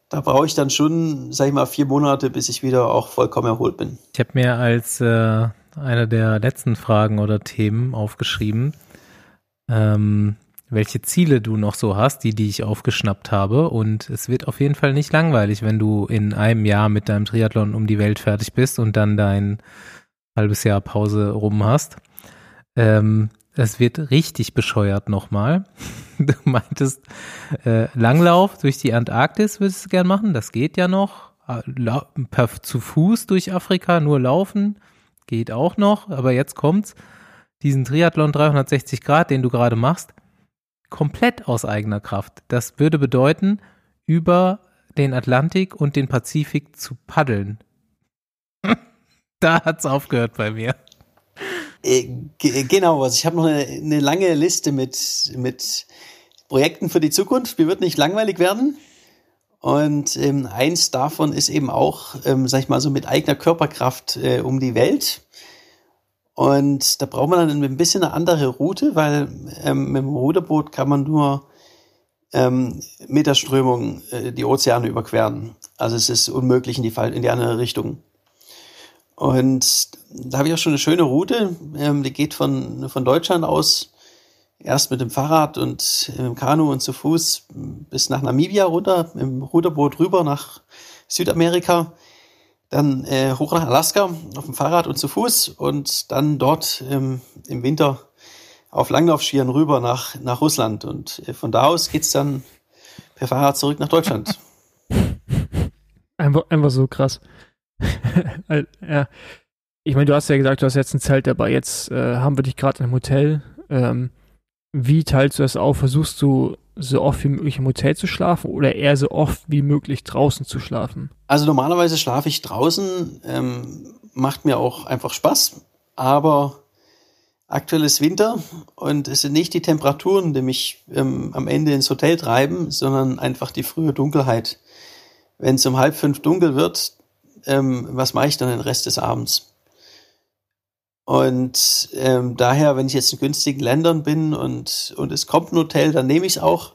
da brauche ich dann schon, sag ich mal, vier Monate, bis ich wieder auch vollkommen erholt bin. Ich habe mir als äh, eine der letzten Fragen oder Themen aufgeschrieben, ähm, welche Ziele du noch so hast, die, die ich aufgeschnappt habe. Und es wird auf jeden Fall nicht langweilig, wenn du in einem Jahr mit deinem Triathlon um die Welt fertig bist und dann dein halbes Jahr Pause rum hast. Ähm, es wird richtig bescheuert nochmal. Du meintest, äh, Langlauf durch die Antarktis würdest du gern machen, das geht ja noch. Äh, zu Fuß durch Afrika, nur laufen, geht auch noch. Aber jetzt kommt's, diesen Triathlon 360 Grad, den du gerade machst, komplett aus eigener Kraft. Das würde bedeuten, über den Atlantik und den Pazifik zu paddeln. da hat's aufgehört bei mir. Äh, ge- genau, also ich habe noch eine, eine lange Liste mit, mit Projekten für die Zukunft. Mir wird nicht langweilig werden. Und ähm, eins davon ist eben auch, ähm, sag ich mal, so mit eigener Körperkraft äh, um die Welt. Und da braucht man dann ein bisschen eine andere Route, weil ähm, mit dem Ruderboot kann man nur ähm, mit der Strömung äh, die Ozeane überqueren. Also es ist unmöglich in die, Fall, in die andere Richtung. Und da habe ich auch schon eine schöne Route. Ähm, die geht von, von Deutschland aus erst mit dem Fahrrad und im Kanu und zu Fuß bis nach Namibia runter, im Ruderboot rüber nach, Südamerika, dann äh, hoch nach Alaska auf dem Fahrrad und zu Fuß und dann dort ähm, im Winter auf Langlaufskiern rüber nach, nach Russland. Und äh, von da aus geht's dann per Fahrrad zurück nach Deutschland. Einfach, einfach so krass. ja. Ich meine, du hast ja gesagt, du hast jetzt ein Zelt dabei. Jetzt äh, haben wir dich gerade einem Hotel. Ähm, wie teilst du das auf? Versuchst du so oft wie möglich im Hotel zu schlafen oder eher so oft wie möglich draußen zu schlafen? Also normalerweise schlafe ich draußen, ähm, macht mir auch einfach Spaß, aber aktuell ist Winter und es sind nicht die Temperaturen, die mich ähm, am Ende ins Hotel treiben, sondern einfach die frühe Dunkelheit. Wenn es um halb fünf dunkel wird, ähm, was mache ich dann den Rest des Abends? Und ähm, daher, wenn ich jetzt in günstigen Ländern bin und, und es kommt ein Hotel, dann nehme ich es auch.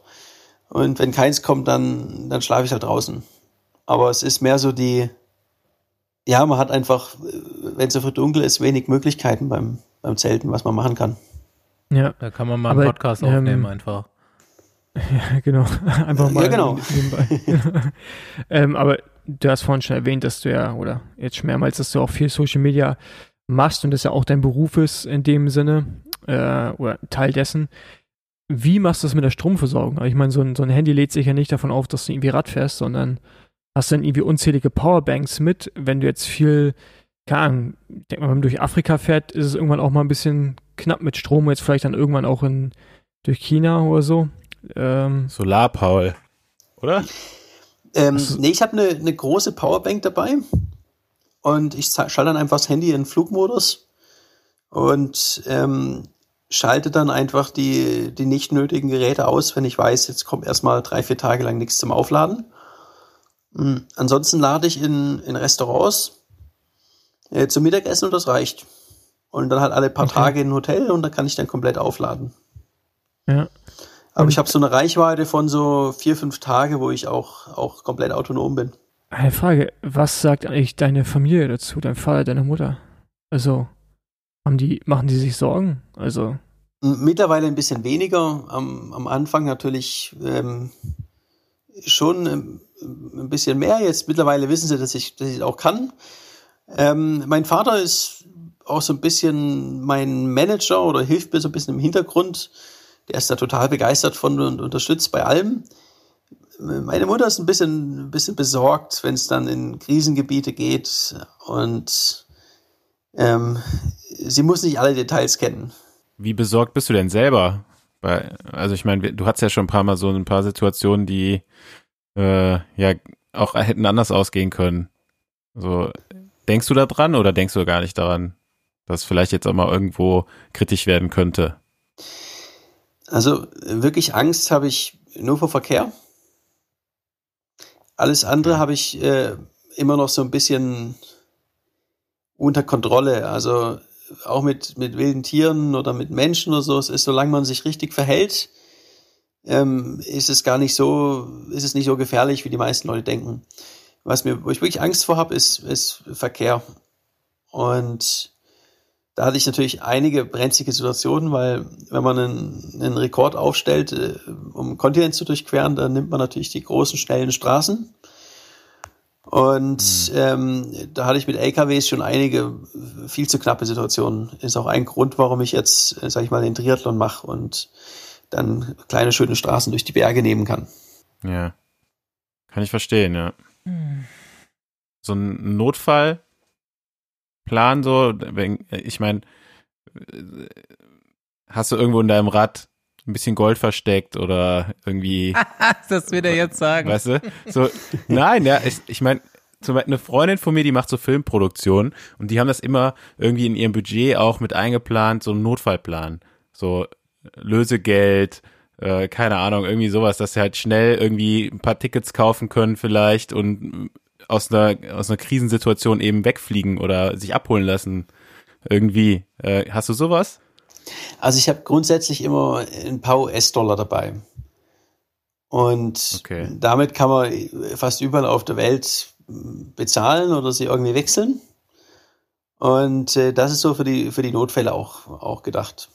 Und wenn keins kommt, dann, dann schlafe ich halt draußen. Aber es ist mehr so die, ja, man hat einfach, wenn es so dunkel ist, wenig Möglichkeiten beim, beim Zelten, was man machen kann. Ja. Da kann man mal einen Aber, Podcast ähm, aufnehmen einfach. Ja, genau. Einfach mal Ja, genau. nebenbei. ähm, aber du hast vorhin schon erwähnt, dass du ja, oder jetzt schon mehrmals, dass du auch viel Social Media machst und das ja auch dein Beruf ist in dem Sinne, äh, oder Teil dessen. Wie machst du das mit der Stromversorgung? Also ich meine, so ein, so ein Handy lädt sich ja nicht davon auf, dass du irgendwie Rad fährst, sondern hast dann irgendwie unzählige Powerbanks mit. Wenn du jetzt viel, keine Ahnung, denk mal, wenn man durch Afrika fährt, ist es irgendwann auch mal ein bisschen knapp mit Strom, jetzt vielleicht dann irgendwann auch in, durch China oder so. Ähm, Solar, Paul. Oder? Ähm, nee, ich habe eine ne große Powerbank dabei und ich schalte dann einfach das Handy in Flugmodus und ähm, schalte dann einfach die, die nicht nötigen Geräte aus, wenn ich weiß, jetzt kommt erstmal drei, vier Tage lang nichts zum Aufladen. Mm, Ansonsten lade ich in, in Restaurants äh, zum Mittagessen und das reicht. Und dann halt alle paar Okay. Tage in ein Hotel und da kann ich dann komplett aufladen. ja. Aber Und- ich habe so eine Reichweite von so vier, fünf Tage, wo ich auch, auch komplett autonom bin. Eine Frage, was sagt eigentlich deine Familie dazu, dein Vater, deine Mutter? Also, haben die, machen die sich Sorgen? Also, Mittlerweile ein bisschen weniger. Am, am Anfang natürlich ähm, schon ähm, ein bisschen mehr. Jetzt mittlerweile wissen sie, dass ich, dass auch kann. Ähm, mein Vater ist auch so ein bisschen mein Manager oder hilft mir so ein bisschen im Hintergrund. Der ist da total begeistert von und unterstützt bei allem. Meine Mutter ist ein bisschen, ein bisschen besorgt, wenn es dann in Krisengebiete geht und ähm, sie muss nicht alle Details kennen. Wie besorgt bist du denn selber? Also ich meine, du hattest ja schon ein paar Mal so ein paar Situationen, die äh, ja auch hätten anders ausgehen können. So, denkst du da dran oder denkst du gar nicht daran, dass vielleicht jetzt auch mal irgendwo kritisch werden könnte? Also wirklich Angst habe ich nur vor Verkehr. Alles andere habe ich äh, immer noch so ein bisschen unter Kontrolle. Also auch mit, mit wilden Tieren oder mit Menschen oder so. Es ist, solange man sich richtig verhält, ähm, ist es gar nicht so, ist es nicht so gefährlich, wie die meisten Leute denken. Was mir, wo ich wirklich Angst vor habe, ist, ist Verkehr. Und da hatte ich natürlich einige brenzlige Situationen, weil wenn man einen, einen Rekord aufstellt, äh, um einen Kontinent zu durchqueren, dann nimmt man natürlich die großen, schnellen Straßen. Und ähm, da hatte ich mit LKWs schon einige viel zu knappe Situationen. Ist auch ein Grund, warum ich jetzt, äh, sag ich mal, den Triathlon mache und dann kleine, schöne Straßen durch die Berge nehmen kann. Ja. Kann ich verstehen, ja. So ein Notfallplan, so, wenn, ich meine, hast du irgendwo in deinem Rad ein bisschen Gold versteckt oder irgendwie, das will er jetzt sagen. weißt du? So, nein, ja, ich, ich meine, zum Beispiel eine Freundin von mir, die macht so Filmproduktion und die haben das immer irgendwie in ihrem Budget auch mit eingeplant, so einen Notfallplan. So Lösegeld, äh, keine Ahnung, irgendwie sowas, dass sie halt schnell irgendwie ein paar Tickets kaufen können vielleicht und aus einer, aus einer Krisensituation eben wegfliegen oder sich abholen lassen. Irgendwie. Äh, hast du sowas? Also ich habe grundsätzlich immer ein paar US-Dollar dabei. Und Okay. damit kann man fast überall auf der Welt bezahlen oder sie irgendwie wechseln. Und äh, das ist so für die, für die Notfälle auch, auch gedacht.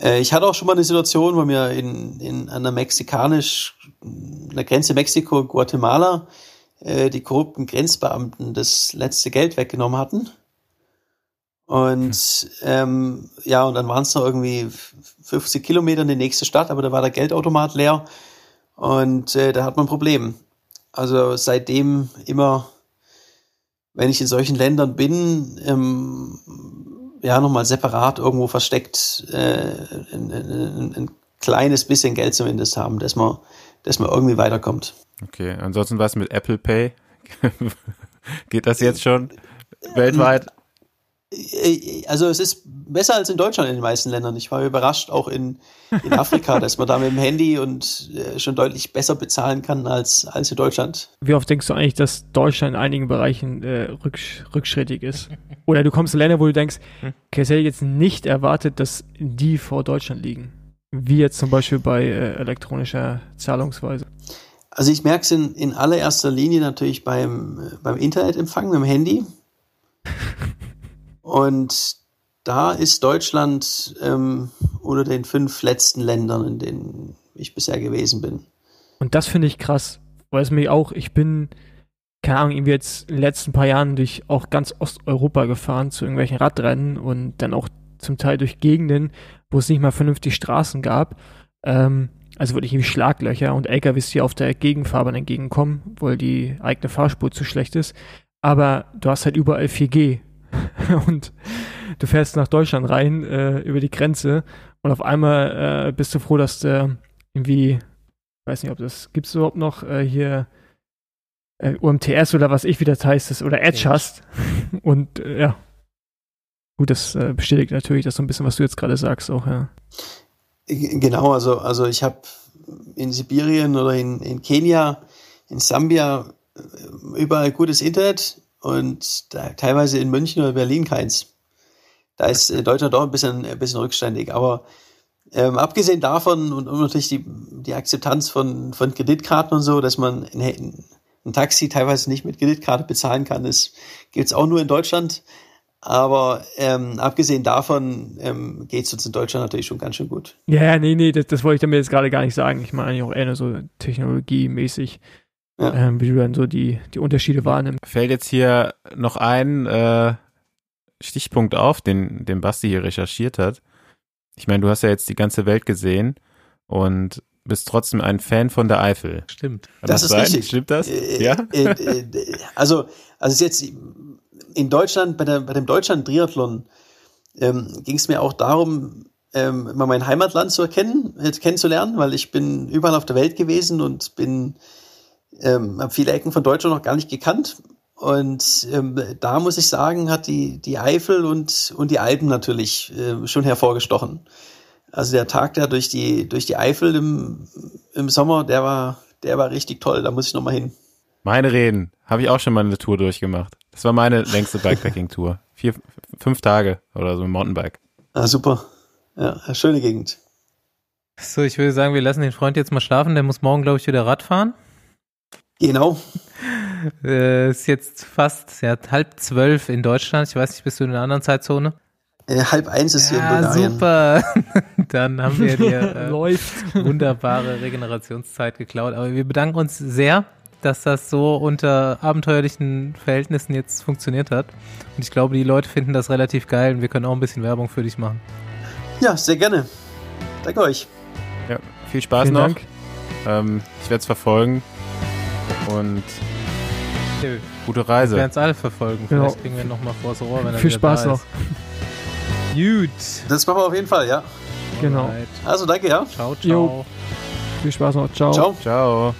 Äh, ich hatte auch schon mal eine Situation, wo mir in, in an der mexikanisch, an der Grenze Mexiko, Guatemala, äh, die korrupten Grenzbeamten das letzte Geld weggenommen hatten. Und ähm, ja, und dann waren es noch irgendwie 50 Kilometer in die nächste Stadt, aber da war der Geldautomat leer und äh, da hat man ein Problem. Also seitdem immer, wenn ich in solchen Ländern bin, ähm, ja, nochmal separat irgendwo versteckt äh, ein, ein, ein kleines bisschen Geld zumindest haben, dass man, dass man irgendwie weiterkommt. Okay, ansonsten was mit Apple Pay? Geht das jetzt schon weltweit? Also es ist besser als in Deutschland in den meisten Ländern. Ich war überrascht, auch in, in Afrika, dass man da mit dem Handy und äh, schon deutlich besser bezahlen kann als, als in Deutschland. Wie oft denkst du eigentlich, dass Deutschland in einigen Bereichen äh, rücksch rückschrittig ist? Oder du kommst in Länder, wo du denkst, okay, das hätte ich jetzt nicht erwartet, dass die vor Deutschland liegen. Wie jetzt zum Beispiel bei äh, elektronischer Zahlungsweise. Also ich merke es in, in allererster Linie natürlich beim, beim Internetempfang, mit dem Handy. Und da ist Deutschland ähm, unter den fünf letzten Ländern, in denen ich bisher gewesen bin. Und das finde ich krass, weil es mir auch, ich bin, keine Ahnung, irgendwie jetzt in den letzten paar Jahren durch auch ganz Osteuropa gefahren zu irgendwelchen Radrennen und dann auch zum Teil durch Gegenden, wo es nicht mal vernünftig Straßen gab. Ähm, also wirklich wie Schlaglöcher und LKWs, die auf der Gegenfahrbahn entgegenkommen, weil die eigene Fahrspur zu schlecht ist. Aber du hast halt überall 4G und du fährst nach Deutschland rein äh, über die Grenze und auf einmal äh, bist du froh, dass du irgendwie, weiß nicht, ob das gibt es überhaupt noch äh, hier äh, UMTS oder was ich wie das heißt, das, oder Edge hast. Und äh, ja. Gut, das äh, bestätigt natürlich das so ein bisschen, was du jetzt gerade sagst, auch, ja. Genau, also, also ich habe in Sibirien oder in, in Kenia, in Sambia äh, überall gutes Internet und da, teilweise in München oder Berlin keins. Da ist äh, Deutschland doch ein bisschen, ein bisschen rückständig. Aber ähm, abgesehen davon und, und natürlich die, die Akzeptanz von, von Kreditkarten und so, dass man ein, ein Taxi teilweise nicht mit Kreditkarte bezahlen kann, das gibt's auch nur in Deutschland. Aber ähm, abgesehen davon ähm, geht es uns in Deutschland natürlich schon ganz schön gut. Ja, nee, nee, das, das wollte ich damit jetzt gerade gar nicht sagen. Ich meine eigentlich auch eher nur so technologiemäßig, Ja. ähm, wie du dann so die, die Unterschiede wahrnimmst. Fällt jetzt hier noch ein äh, Stichpunkt auf, den, den Basti hier recherchiert hat. Ich meine, du hast ja jetzt die ganze Welt gesehen und bist trotzdem ein Fan von der Eifel. Stimmt. Kann Das ist sein? richtig. Stimmt das? Äh, ja? Äh, äh, also, also es ist jetzt in Deutschland, bei, der, bei dem Deutschland-Triathlon ähm, ging es mir auch darum, ähm, mal mein Heimatland zu erkennen, äh, kennenzulernen, weil ich bin überall auf der Welt gewesen und bin, ähm, habe viele Ecken von Deutschland noch gar nicht gekannt. Und ähm, da muss ich sagen, hat die, die Eifel und, und die Alpen natürlich äh, schon hervorgestochen. Also der Tag da durch die, durch die Eifel im, im Sommer, der war, der war richtig toll. Da muss ich noch mal hin. Meine Reden. Habe ich auch schon mal eine Tour durchgemacht. Das war meine längste Bikepacking-Tour. Vier, fünf Tage oder so im Mountainbike. Ah, super. Ja, schöne Gegend. So, ich würde sagen, wir lassen den Freund jetzt mal schlafen. Der muss morgen, glaube ich, wieder Rad fahren. Genau. Äh, ist jetzt fast ja, halb zwölf in Deutschland. Ich weiß nicht, bist du in einer anderen Zeitzone? Äh, halb eins ist hier in Ja, Bulgarien. super. Dann haben wir dir äh, wunderbare Regenerationszeit geklaut. Aber wir bedanken uns sehr, dass das so unter abenteuerlichen Verhältnissen jetzt funktioniert hat. Und ich glaube, die Leute finden das relativ geil und wir können auch ein bisschen Werbung für dich machen. Ja, sehr gerne. Danke euch. Ja, viel Spaß Vielen noch. Ähm, ich werde es verfolgen. Und Wir gute Reise. werden es alle verfolgen. Genau. Vielleicht kriegen wir noch mal vors Rohr, wenn er Viel Spaß da noch. ist. Gut. Das machen wir auf jeden Fall, ja. Genau. Alright. Also danke, ja. Ciao, ciao. Jo. Viel Spaß noch. Ciao. Ciao. Ciao.